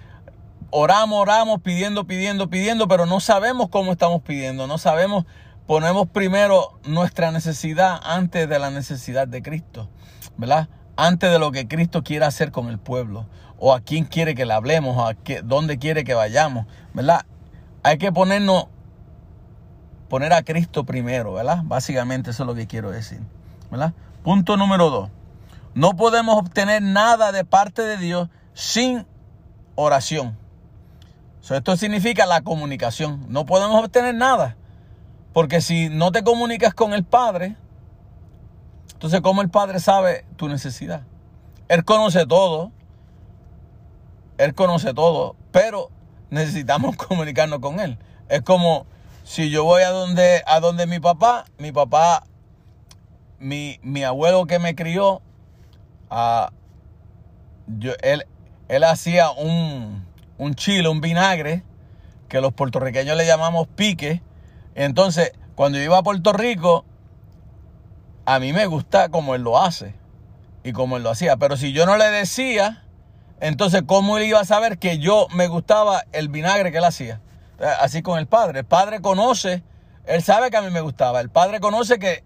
oramos, oramos, pidiendo, pidiendo, pidiendo, pero no sabemos cómo estamos pidiendo, no sabemos ponemos primero nuestra necesidad antes de la necesidad de Cristo, ¿verdad? Antes de lo que Cristo quiere hacer con el pueblo, o a quién quiere que le hablemos, o a qué, dónde quiere que vayamos, ¿verdad? Hay que ponernos, poner a Cristo primero, ¿verdad? Básicamente eso es lo que quiero decir, ¿verdad? Punto número dos. No podemos obtener nada de parte de Dios sin oración. So, esto significa la comunicación. No podemos obtener nada. Porque si no te comunicas con el Padre, entonces ¿cómo el Padre sabe tu necesidad? Él conoce todo. Él conoce todo. Pero necesitamos comunicarnos con Él. Es como si yo voy a donde, a donde mi papá, mi papá, mi, mi abuelo que me crió, ah, yo, él, él hacía un, un chile, un vinagre, que los puertorriqueños le llamamos pique. Entonces, cuando yo iba a Puerto Rico, a mí me gusta como él lo hace y como él lo hacía. Pero si yo no le decía, entonces, ¿cómo él iba a saber que yo me gustaba el vinagre que él hacía? Así con el padre. El padre conoce, él sabe que a mí me gustaba. El padre conoce que,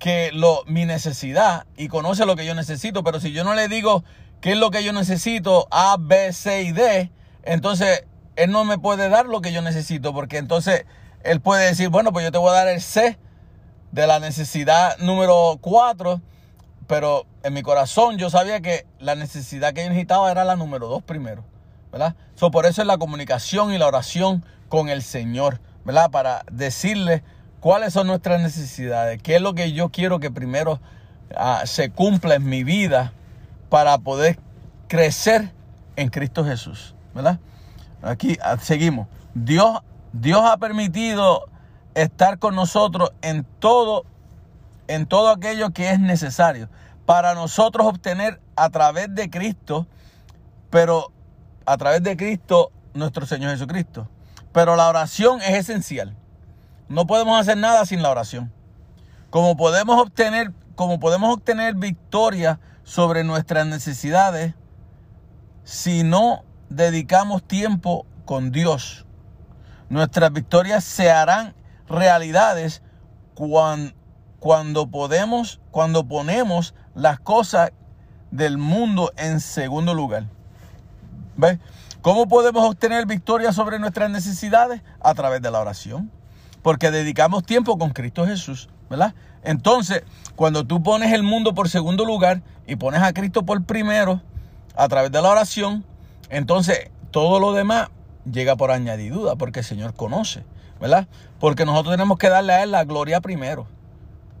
que lo, mi necesidad y conoce lo que yo necesito. Pero si yo no le digo qué es lo que yo necesito, A, B, C y D, entonces él no me puede dar lo que yo necesito. Porque entonces él puede decir, bueno, pues yo te voy a dar el C de la necesidad número 4 pero en mi corazón yo sabía que la necesidad que yo necesitaba era la número dos primero, ¿verdad? So, por eso es la comunicación y la oración con el Señor, ¿verdad? Para decirle cuáles son nuestras necesidades, qué es lo que yo quiero que primero uh, se cumpla en mi vida para poder crecer en Cristo Jesús, ¿verdad? Aquí uh, seguimos. Dios, Dios ha permitido estar con nosotros en todo en todo aquello que es necesario para nosotros obtener a través de Cristo, pero a través de Cristo nuestro Señor Jesucristo. Pero la oración es esencial. No podemos hacer nada sin la oración. Como podemos obtener, como podemos obtener victoria sobre nuestras necesidades si no dedicamos tiempo con Dios. Nuestras victorias se harán realidades cuando cuando podemos, cuando ponemos las cosas del mundo en segundo lugar. ¿Ves? ¿Cómo podemos obtener victoria sobre nuestras necesidades? A través de la oración. Porque dedicamos tiempo con Cristo Jesús, ¿verdad? Entonces, cuando tú pones el mundo por segundo lugar y pones a Cristo por primero, a través de la oración, entonces todo lo demás llega por añadidura, porque el Señor conoce, ¿verdad? Porque nosotros tenemos que darle a Él la gloria primero.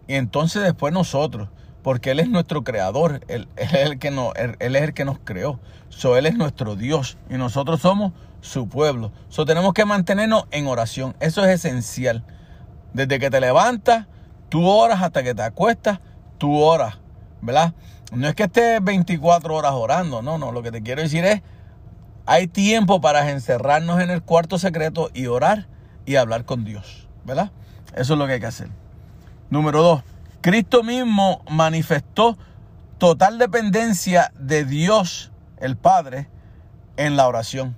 Y entonces después nosotros, porque Él es nuestro creador, Él, es, el que nos, él, es el que nos creó. So, él es nuestro Dios y nosotros somos su pueblo. So, tenemos que mantenernos en oración. Eso es esencial. Desde que te levantas, tú oras hasta que te acuestas, tú oras. ¿Verdad? No es que estés 24 horas orando, no, no. Lo que te quiero decir es, hay tiempo para encerrarnos en el cuarto secreto y orar y hablar con Dios. ¿Verdad? Eso es lo que hay que hacer. Número dos, Cristo mismo manifestó total dependencia de Dios, el Padre, en la oración.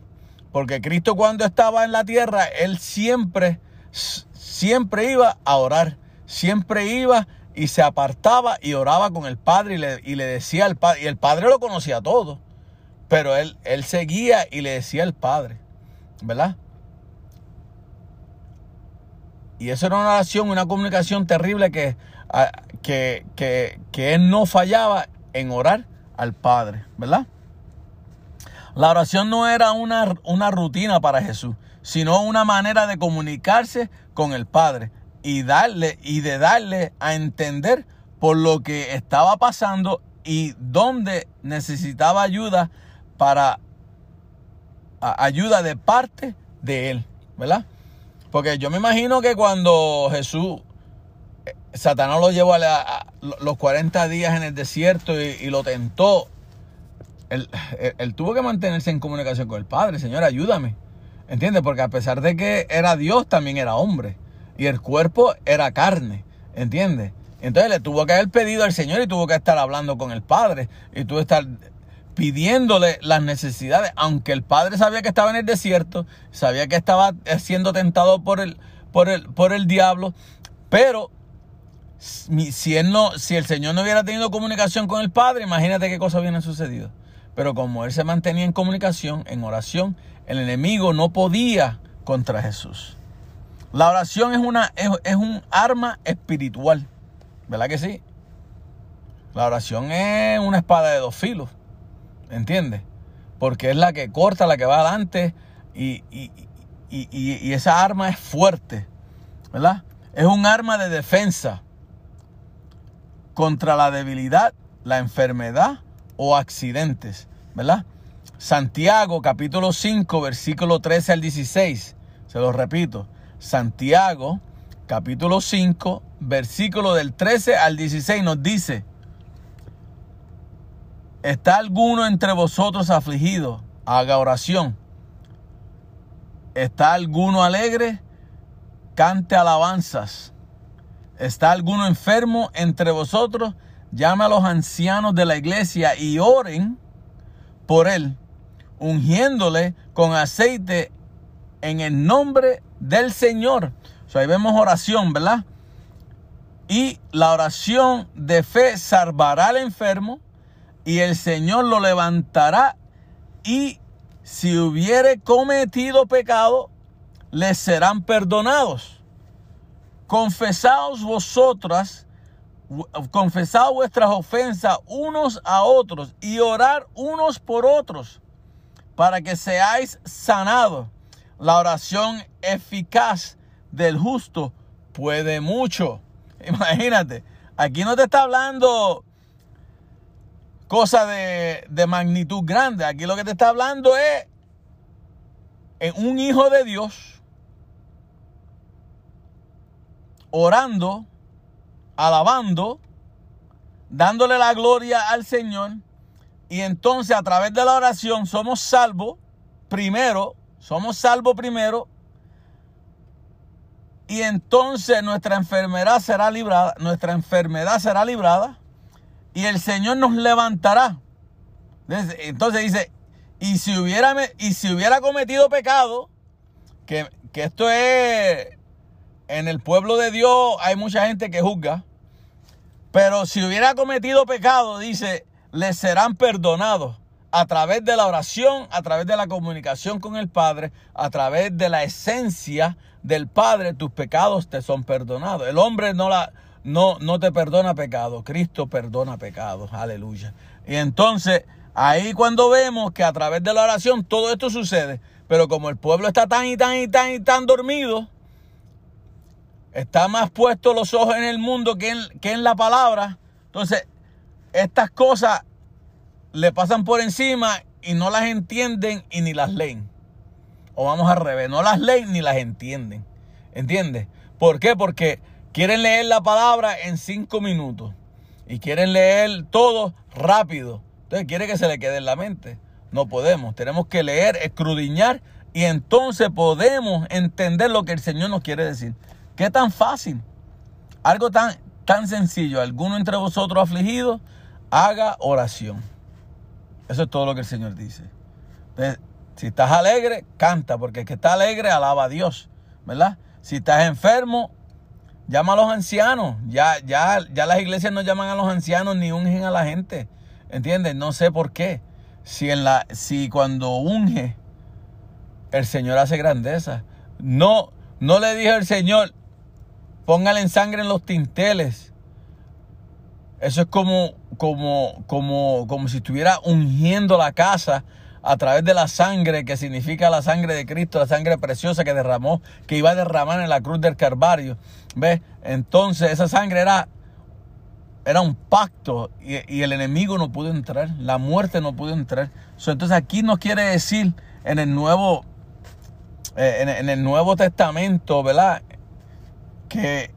Porque Cristo cuando estaba en la tierra, Él siempre, siempre iba a orar. Siempre iba y se apartaba y oraba con el Padre y le, y le decía al Padre. Y el Padre lo conocía todo. Pero él, él seguía y le decía al Padre. ¿Verdad? Y eso era una oración, una comunicación terrible que, que, que, que él no fallaba en orar al Padre, ¿verdad? La oración no era una, una, rutina para Jesús, sino una manera de comunicarse con el Padre y darle y de darle a entender por lo que estaba pasando y dónde necesitaba ayuda para ayuda de parte de él, ¿verdad? Porque yo me imagino que cuando Jesús, eh, Satanás lo llevó a, la, los 40 días en el desierto y lo tentó, él, él, él, tuvo que mantenerse en comunicación con el Padre. Señor, ayúdame. ¿Entiendes? Porque a pesar de que era Dios, también era hombre. Y el cuerpo era carne. ¿Entiendes? Entonces le tuvo que haber pedido al Señor y tuvo que estar hablando con el Padre. Y tuvo que estar pidiéndole las necesidades, aunque el padre sabía que estaba en el desierto, sabía que estaba siendo tentado por el, por el, por el diablo, Pero si, si el Señor no hubiera tenido comunicación con el Padre, imagínate qué cosas hubieran sucedido. Pero como él se mantenía en comunicación, en oración, el enemigo no podía contra Jesús. La oración es, una, es, es un arma espiritual. ¿Verdad que sí? La oración es una espada de dos filos. ¿Entiendes? Porque es la que corta, la que va adelante. Y, y, y, y, esa arma es fuerte. ¿Verdad? Es un arma de defensa contra la debilidad, la enfermedad o accidentes. ¿Verdad? Santiago capítulo 5 versículo 13 al 16. Se lo repito. Santiago capítulo 5 versículo del 13 al 16 nos dice. ¿Está alguno entre vosotros afligido? Haga oración. ¿Está alguno alegre? Cante alabanzas. ¿Está alguno enfermo entre vosotros? Llame a los ancianos de la iglesia y oren por él, ungiéndole con aceite en el nombre del Señor. Ahí vemos oración, ¿verdad? Y la oración de fe salvará al enfermo y el Señor lo levantará y si hubiere cometido pecado, les serán perdonados. Confesaos vosotras, confesad vuestras ofensas unos a otros y orar unos por otros para que seáis sanados. La oración eficaz del justo puede mucho. Imagínate, aquí no te está hablando cosa de, de magnitud grande. Aquí lo que te está hablando es en un hijo de Dios orando, alabando, dándole la gloria al Señor. Y entonces a través de la oración somos salvos primero, somos salvos primero. Y entonces nuestra enfermedad será librada, nuestra enfermedad será librada y el Señor nos levantará. Entonces dice, y si hubiera, y si hubiera cometido pecado, que, que esto es, en el pueblo de Dios hay mucha gente que juzga, pero si hubiera cometido pecado, dice, le serán perdonados a través de la oración, a través de la comunicación con el Padre, a través de la esencia del Padre, tus pecados te son perdonados. El hombre no la, no, no te perdona pecado, Cristo perdona pecados, aleluya. Y entonces, ahí cuando vemos que a través de la oración todo esto sucede, pero como el pueblo está tan y tan y tan y tan dormido, está más puesto los ojos en el mundo que en, que en la palabra, entonces estas cosas le pasan por encima y no las entienden y ni las leen. O vamos al revés, no las leen ni las entienden. ¿Entiendes? ¿Por qué? Porque Quieren leer la palabra en cinco minutos. Y quieren leer todo rápido. Entonces quiere que se le quede en la mente. No podemos. Tenemos que leer, escrudiñar y entonces podemos entender lo que el Señor nos quiere decir. ¿Qué tan fácil? Algo tan, tan sencillo. Alguno entre vosotros afligidos, haga oración. Eso es todo lo que el Señor dice. Si estás alegre, canta, porque el que está alegre alaba a Dios, ¿verdad? Si estás enfermo, Llama a los ancianos. Ya, ya, ya las iglesias no llaman a los ancianos ni ungen a la gente. ¿Entiendes? No sé por qué. Si, en la, si cuando unge, el Señor hace grandeza. No, no le dijo el Señor, póngale sangre en los tinteles. Eso es como, como, como, como si estuviera ungiendo la casa a través de la sangre que significa la sangre de Cristo, la sangre preciosa que derramó, que iba a derramar en la cruz del Calvario. ¿Ves? Entonces esa sangre era, era un pacto y, el enemigo no pudo entrar, la muerte no pudo entrar. entonces aquí nos quiere decir en el nuevo, eh, en, el Nuevo Testamento, ¿verdad? Que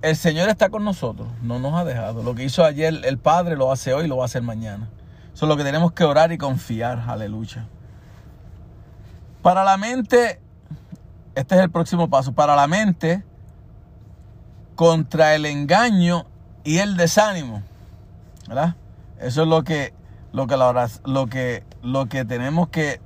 el Señor está con nosotros, no nos ha dejado. Lo que hizo ayer el Padre lo hace hoy, lo va a hacer mañana. Eso es lo que tenemos que orar y confiar. Aleluya. Para la mente, este es el próximo paso. Para la mente, contra el engaño y el desánimo. ¿Verdad? Eso es lo que, lo que, la lo que, lo que tenemos que,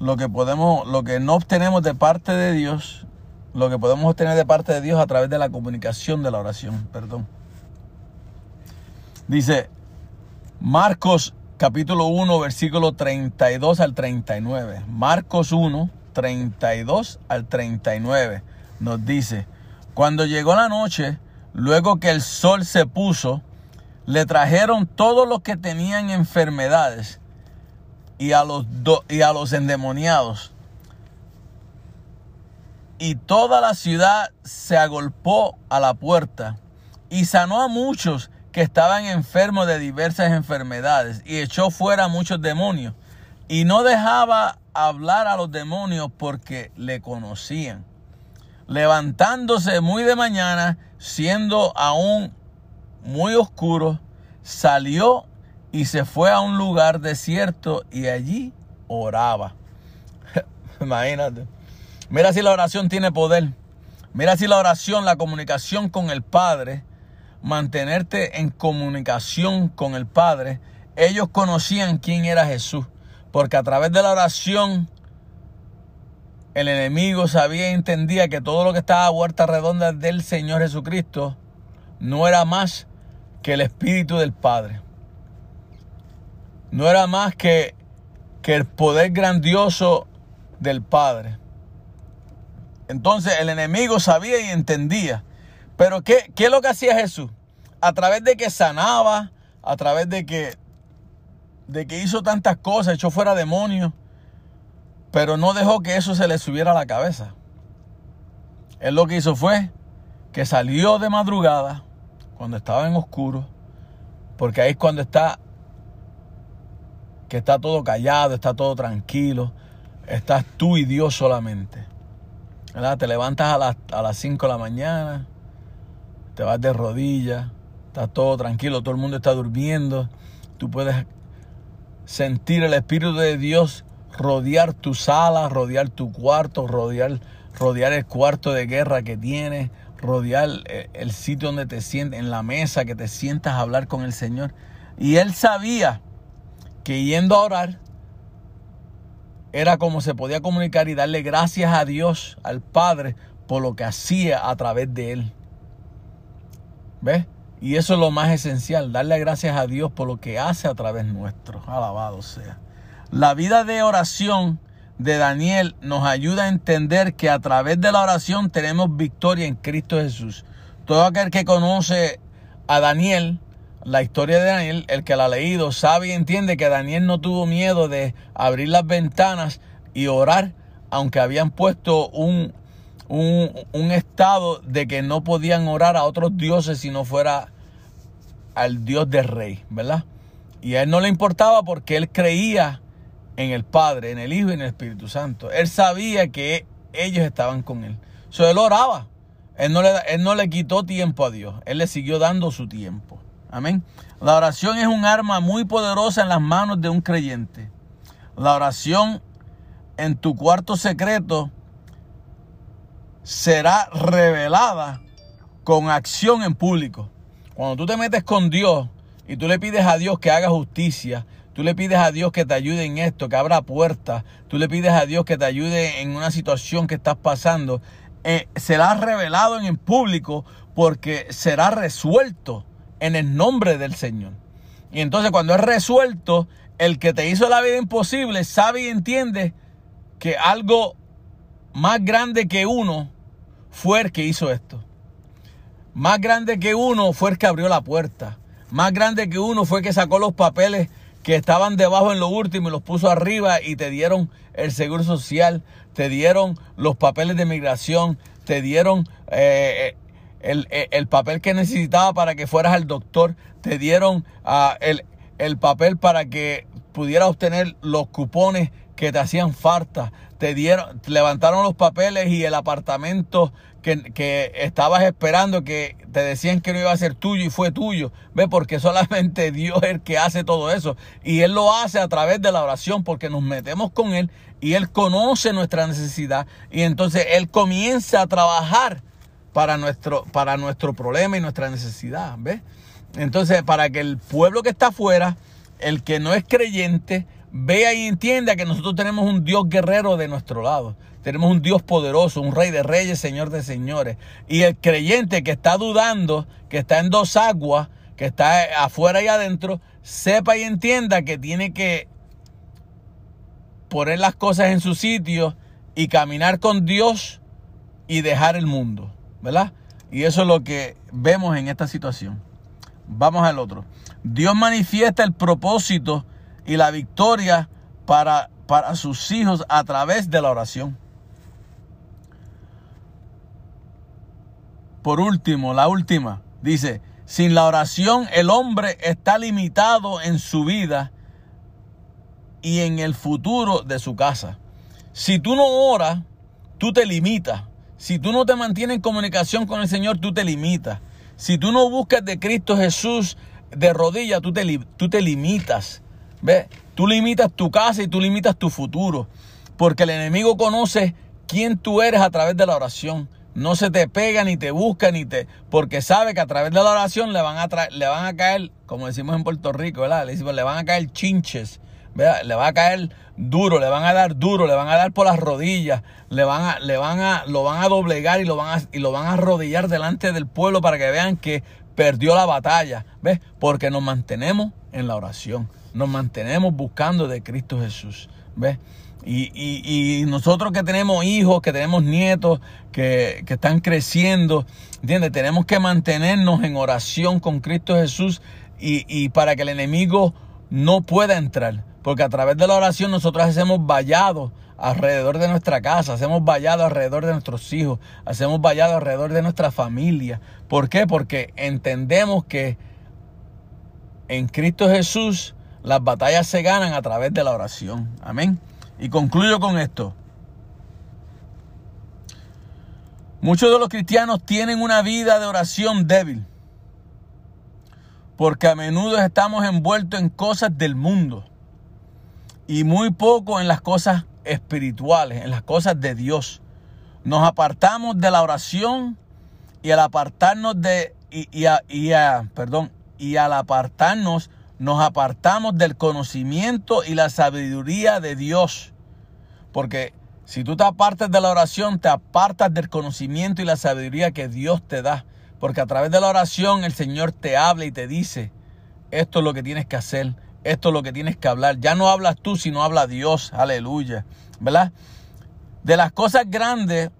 lo que podemos, lo que no obtenemos de parte de Dios, lo que podemos obtener de parte de Dios a través de la comunicación de la oración. Perdón. Dice Marcos capítulo 1, versículo 32 al 39. Marcos 1, 32 al 39 nos dice, cuando llegó la noche, luego que el sol se puso, le trajeron todos los que tenían enfermedades y a los, do- y a los endemoniados. Y toda la ciudad se agolpó a la puerta y sanó a muchos que estaban enfermos de diversas enfermedades y echó fuera a muchos demonios. Y no dejaba hablar a los demonios porque le conocían. Levantándose muy de mañana, siendo aún muy oscuro, salió y se fue a un lugar desierto y allí oraba. Imagínate. Mira si la oración tiene poder. Mira si la oración, la comunicación con el Padre, mantenerte en comunicación con el Padre, ellos conocían quién era Jesús. Porque a través de la oración, el enemigo sabía y entendía que todo lo que estaba a vuelta redonda del Señor Jesucristo no era más que el Espíritu del Padre. No era más que, que el poder grandioso del Padre. Entonces el enemigo sabía y entendía. Pero ¿qué, ¿qué es lo que hacía Jesús? A través de que sanaba, a través de que, de que hizo tantas cosas, echó fuera demonios, pero no dejó que eso se le subiera a la cabeza. Él lo que hizo fue que salió de madrugada, cuando estaba en oscuro, porque ahí es cuando está, que está todo callado, está todo tranquilo, estás tú y Dios solamente. Te levantas a las, a las 5 de la mañana, te vas de rodillas, estás todo tranquilo, todo el mundo está durmiendo, tú puedes sentir el Espíritu de Dios rodear tu sala, rodear tu cuarto, rodear, rodear el cuarto de guerra que tienes, rodear el, el sitio donde te sientes, en la mesa que te sientas a hablar con el Señor. Y él sabía que yendo a orar era como se podía comunicar y darle gracias a Dios, al Padre, por lo que hacía a través de él. ¿Ves? Y eso es lo más esencial, darle gracias a Dios por lo que hace a través nuestro. Alabado sea. La vida de oración de Daniel nos ayuda a entender que a través de la oración tenemos victoria en Cristo Jesús. Todo aquel que conoce a Daniel, la historia de Daniel, el que la ha leído, sabe y entiende que Daniel no tuvo miedo de abrir las ventanas y orar, aunque habían puesto un, un, estado de que no podían orar a otros dioses si no fuera al Dios del rey, ¿verdad? Y a él no le importaba porque él creía en el Padre, en el Hijo y en el Espíritu Santo. Él sabía que ellos estaban con él. So, él oraba. Él no, le, él no le quitó tiempo a Dios. Él le siguió dando su tiempo. Amén. La oración es un arma muy poderosa en las manos de un creyente. La oración en tu cuarto secreto será revelada con acción en público. Cuando tú te metes con Dios y tú le pides a Dios que haga justicia, tú le pides a Dios que te ayude en esto, que abra puertas, tú le pides a Dios que te ayude en una situación que estás pasando, eh, será revelado en público porque será resuelto en el nombre del Señor. Y entonces cuando es resuelto, el que te hizo la vida imposible sabe y entiende que algo más grande que uno fue el que hizo esto. Más grande que uno fue el que abrió la puerta. Más grande que uno fue el que sacó los papeles que estaban debajo en lo último y los puso arriba y te dieron el seguro social, te dieron los papeles de migración, te dieron eh, el, el, el, papel que necesitaba para que fueras al doctor, te dieron uh, el, el papel para que pudieras obtener los cupones que te hacían falta, te dieron, levantaron los papeles y el apartamento que, que, estabas esperando, que te decían que no iba a ser tuyo y fue tuyo. Ve, porque solamente Dios es el que hace todo eso. Y Él lo hace a través de la oración, porque nos metemos con Él y Él conoce nuestra necesidad. Y entonces Él comienza a trabajar para nuestro, para nuestro problema y nuestra necesidad. ¿Ves? Entonces, para que el pueblo que está afuera, el que no es creyente, vea y entienda que nosotros tenemos un Dios guerrero de nuestro lado. tenemos un Dios poderoso, un Rey de Reyes, Señor de Señores. Y el creyente que está dudando, que está en dos aguas, que está afuera y adentro, sepa y entienda que tiene que poner las cosas en su sitio y caminar con Dios y dejar el mundo, ¿verdad? Y eso es lo que vemos en esta situación. Vamos al otro. Dios manifiesta el propósito y la victoria para, para sus hijos a través de la oración. Por último, la última, dice, sin la oración el hombre está limitado en su vida y en el futuro de su casa. Si tú no oras, tú te limitas. Si tú no te mantienes en comunicación con el Señor, tú te limitas. Si tú no buscas de Cristo Jesús de rodillas, tú te, tú te limitas. ¿Ves? Tú limitas tu casa y tú limitas tu futuro. Porque el enemigo conoce quién tú eres a través de la oración. No se te pega ni te busca ni te... Porque sabe que a través de la oración le van a, le van a caer, como decimos en Puerto Rico, ¿verdad? Le, decimos, le van a caer chinches. ¿Verdad? Le va a caer duro, le van a dar duro, le van a dar por las rodillas, le van a, le van a, lo van a doblegar y lo van a, y lo van a arrodillar delante del pueblo para que vean que perdió la batalla. ¿Ves? Porque nos mantenemos en la oración. Nos mantenemos buscando de Cristo Jesús. ¿Ves? Y, y, nosotros que tenemos hijos, que tenemos nietos, que, que están creciendo, ¿entiendes? Tenemos que mantenernos en oración con Cristo Jesús y, y para que el enemigo no pueda entrar. Porque a través de la oración nosotros hacemos vallados alrededor de nuestra casa, hacemos vallado alrededor de nuestros hijos, hacemos vallado alrededor de nuestra familia. ¿Por qué? Porque entendemos que en Cristo Jesús las batallas se ganan a través de la oración. Amén. Y concluyo con esto. Muchos de los cristianos tienen una vida de oración débil. Porque a menudo estamos envueltos en cosas del mundo. Y muy poco en las cosas espirituales, en las cosas de Dios. Nos apartamos de la oración y al apartarnos de y, y, perdón, y al apartarnos nos apartamos del conocimiento y la sabiduría de Dios. Porque si tú te apartas de la oración, te apartas del conocimiento y la sabiduría que Dios te da. Porque a través de la oración el Señor te habla y te dice, esto es lo que tienes que hacer, esto es lo que tienes que hablar. Ya no hablas tú, sino habla Dios. Aleluya. ¿Verdad? De las cosas grandes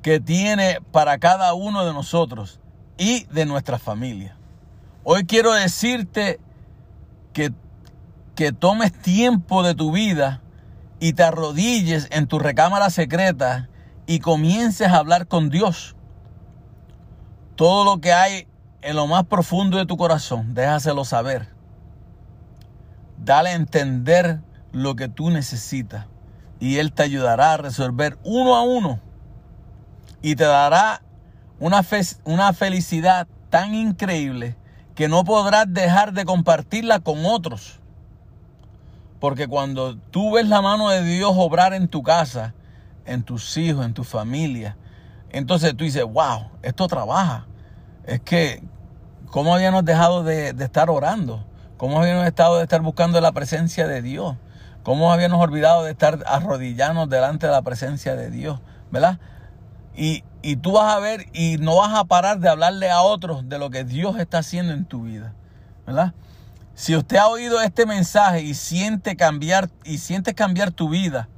que tiene para cada uno de nosotros y de nuestra familia. Hoy quiero decirte que, que tomes tiempo de tu vida y te arrodilles en tu recámara secreta y comiences a hablar con Dios. Todo lo que hay en lo más profundo de tu corazón, déjaselo saber. Dale a entender lo que tú necesitas y Él te ayudará a resolver uno a uno y te dará una, fe, una felicidad tan increíble que no podrás dejar de compartirla con otros. Porque cuando tú ves la mano de Dios obrar en tu casa, en tus hijos, en tu familia, entonces tú dices, wow, esto trabaja. Es que, ¿cómo habíamos dejado de, de estar orando? ¿Cómo habíamos estado de estar buscando la presencia de Dios? ¿Cómo habíamos olvidado de estar arrodillados delante de la presencia de Dios? ¿Verdad? Y, y tú vas a ver y no vas a parar de hablarle a otros de lo que Dios está haciendo en tu vida. ¿Verdad? Si usted ha oído este mensaje y siente cambiar y sientes cambiar tu vida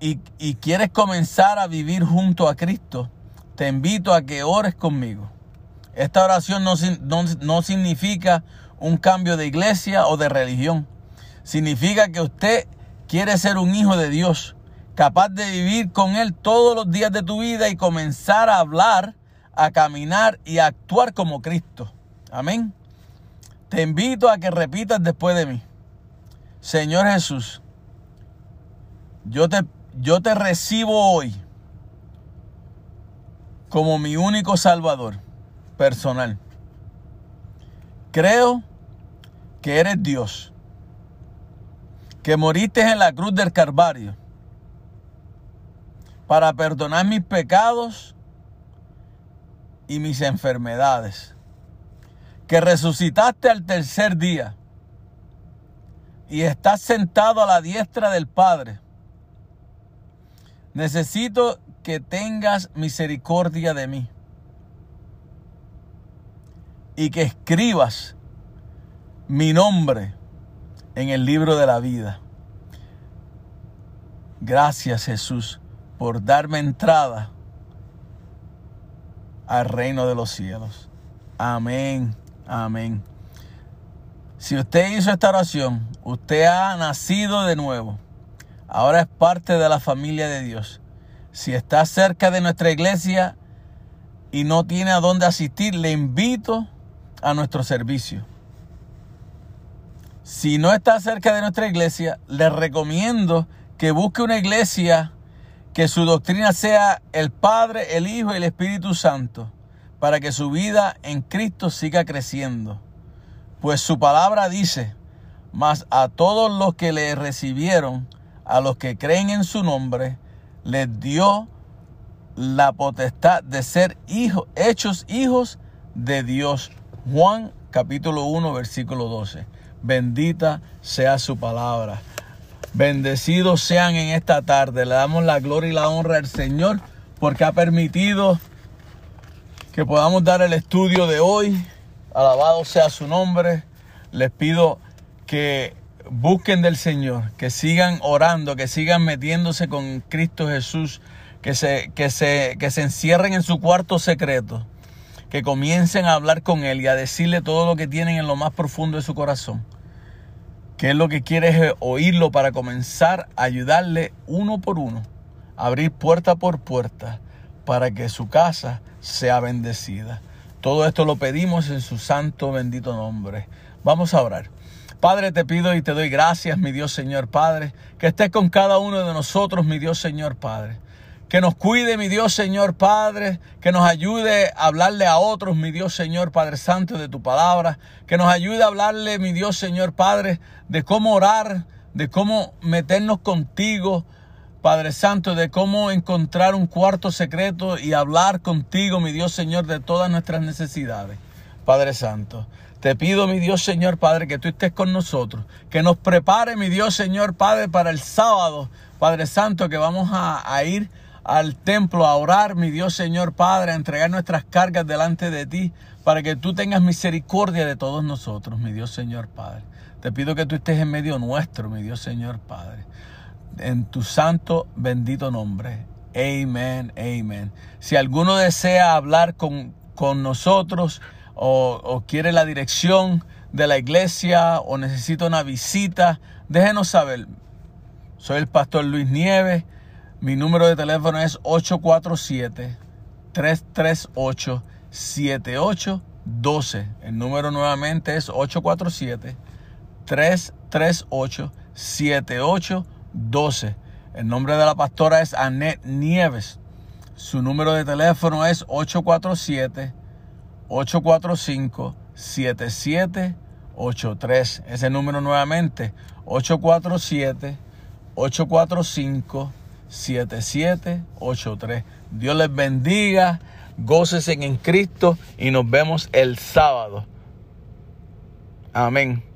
y, y, quieres comenzar a vivir junto a Cristo, te invito a que ores conmigo. Esta oración no, no, no significa un cambio de iglesia o de religión. Significa que usted quiere ser un hijo de Dios, capaz de vivir con Él todos los días de tu vida y comenzar a hablar, a caminar y a actuar como Cristo. Amén. Te invito a que repitas después de mí. Señor Jesús, yo te, yo te recibo hoy como mi único Salvador personal. Creo que eres Dios que moriste en la cruz del Calvario para perdonar mis pecados y mis enfermedades, que resucitaste al tercer día y estás sentado a la diestra del Padre. Necesito que tengas misericordia de mí y que escribas mi nombre en el libro de la vida. Gracias Jesús por darme entrada al reino de los cielos. Amén, amén. Si usted hizo esta oración, usted ha nacido de nuevo. Ahora es parte de la familia de Dios. Si está cerca de nuestra iglesia y no tiene a dónde asistir, le invito a nuestro servicio. Si no está cerca de nuestra iglesia, le recomiendo que busque una iglesia que su doctrina sea el Padre, el Hijo y el Espíritu Santo, para que su vida en Cristo siga creciendo. Pues su palabra dice, mas a todos los que le recibieron, a los que creen en su nombre, les dio la potestad de ser hijos, hechos hijos de Dios. Juan capítulo 1, versículo 12. Bendita sea su palabra. Bendecidos sean en esta tarde. Le damos la gloria y la honra al Señor porque ha permitido que podamos dar el estudio de hoy. Alabado sea su nombre. Les pido que busquen del Señor, que sigan orando, que sigan metiéndose con Cristo Jesús, que se, que se, que se encierren en su cuarto secreto, que comiencen a hablar con Él y a decirle todo lo que tienen en lo más profundo de su corazón. Que Él lo que quiere es oírlo para comenzar a ayudarle uno por uno, abrir puerta por puerta, para que su casa sea bendecida. Todo esto lo pedimos en su santo bendito nombre. Vamos a orar. Padre, te pido y te doy gracias, mi Dios Señor Padre, que estés con cada uno de nosotros, mi Dios Señor Padre. Que nos cuide, mi Dios Señor Padre, que nos ayude a hablarle a otros, mi Dios Señor Padre Santo, de tu palabra. Que nos ayude a hablarle, mi Dios Señor Padre, de cómo orar, de cómo meternos contigo, Padre Santo, de cómo encontrar un cuarto secreto y hablar contigo, mi Dios Señor, de todas nuestras necesidades. Padre Santo, te pido, mi Dios Señor Padre, que tú estés con nosotros, que nos prepare, mi Dios Señor Padre, para el sábado, Padre Santo, que vamos a, ir al templo a orar, mi Dios Señor Padre, a entregar nuestras cargas delante de ti, para que tú tengas misericordia de todos nosotros, mi Dios Señor Padre. Te pido que tú estés en medio nuestro, mi Dios Señor Padre. En tu santo bendito nombre. Amén, amén. Si alguno desea hablar con, con nosotros o, o quiere la dirección de la iglesia o necesita una visita, déjenos saber. Soy el pastor Luis Nieves. Mi número de teléfono es 847-338-7812. El número nuevamente es 847-338-7812. El nombre de la pastora es Annette Nieves. Su número de teléfono es 847-845-7783. Ese número nuevamente 847-845. 7783. Dios les bendiga, gócesen en Cristo y nos vemos el sábado. Amén.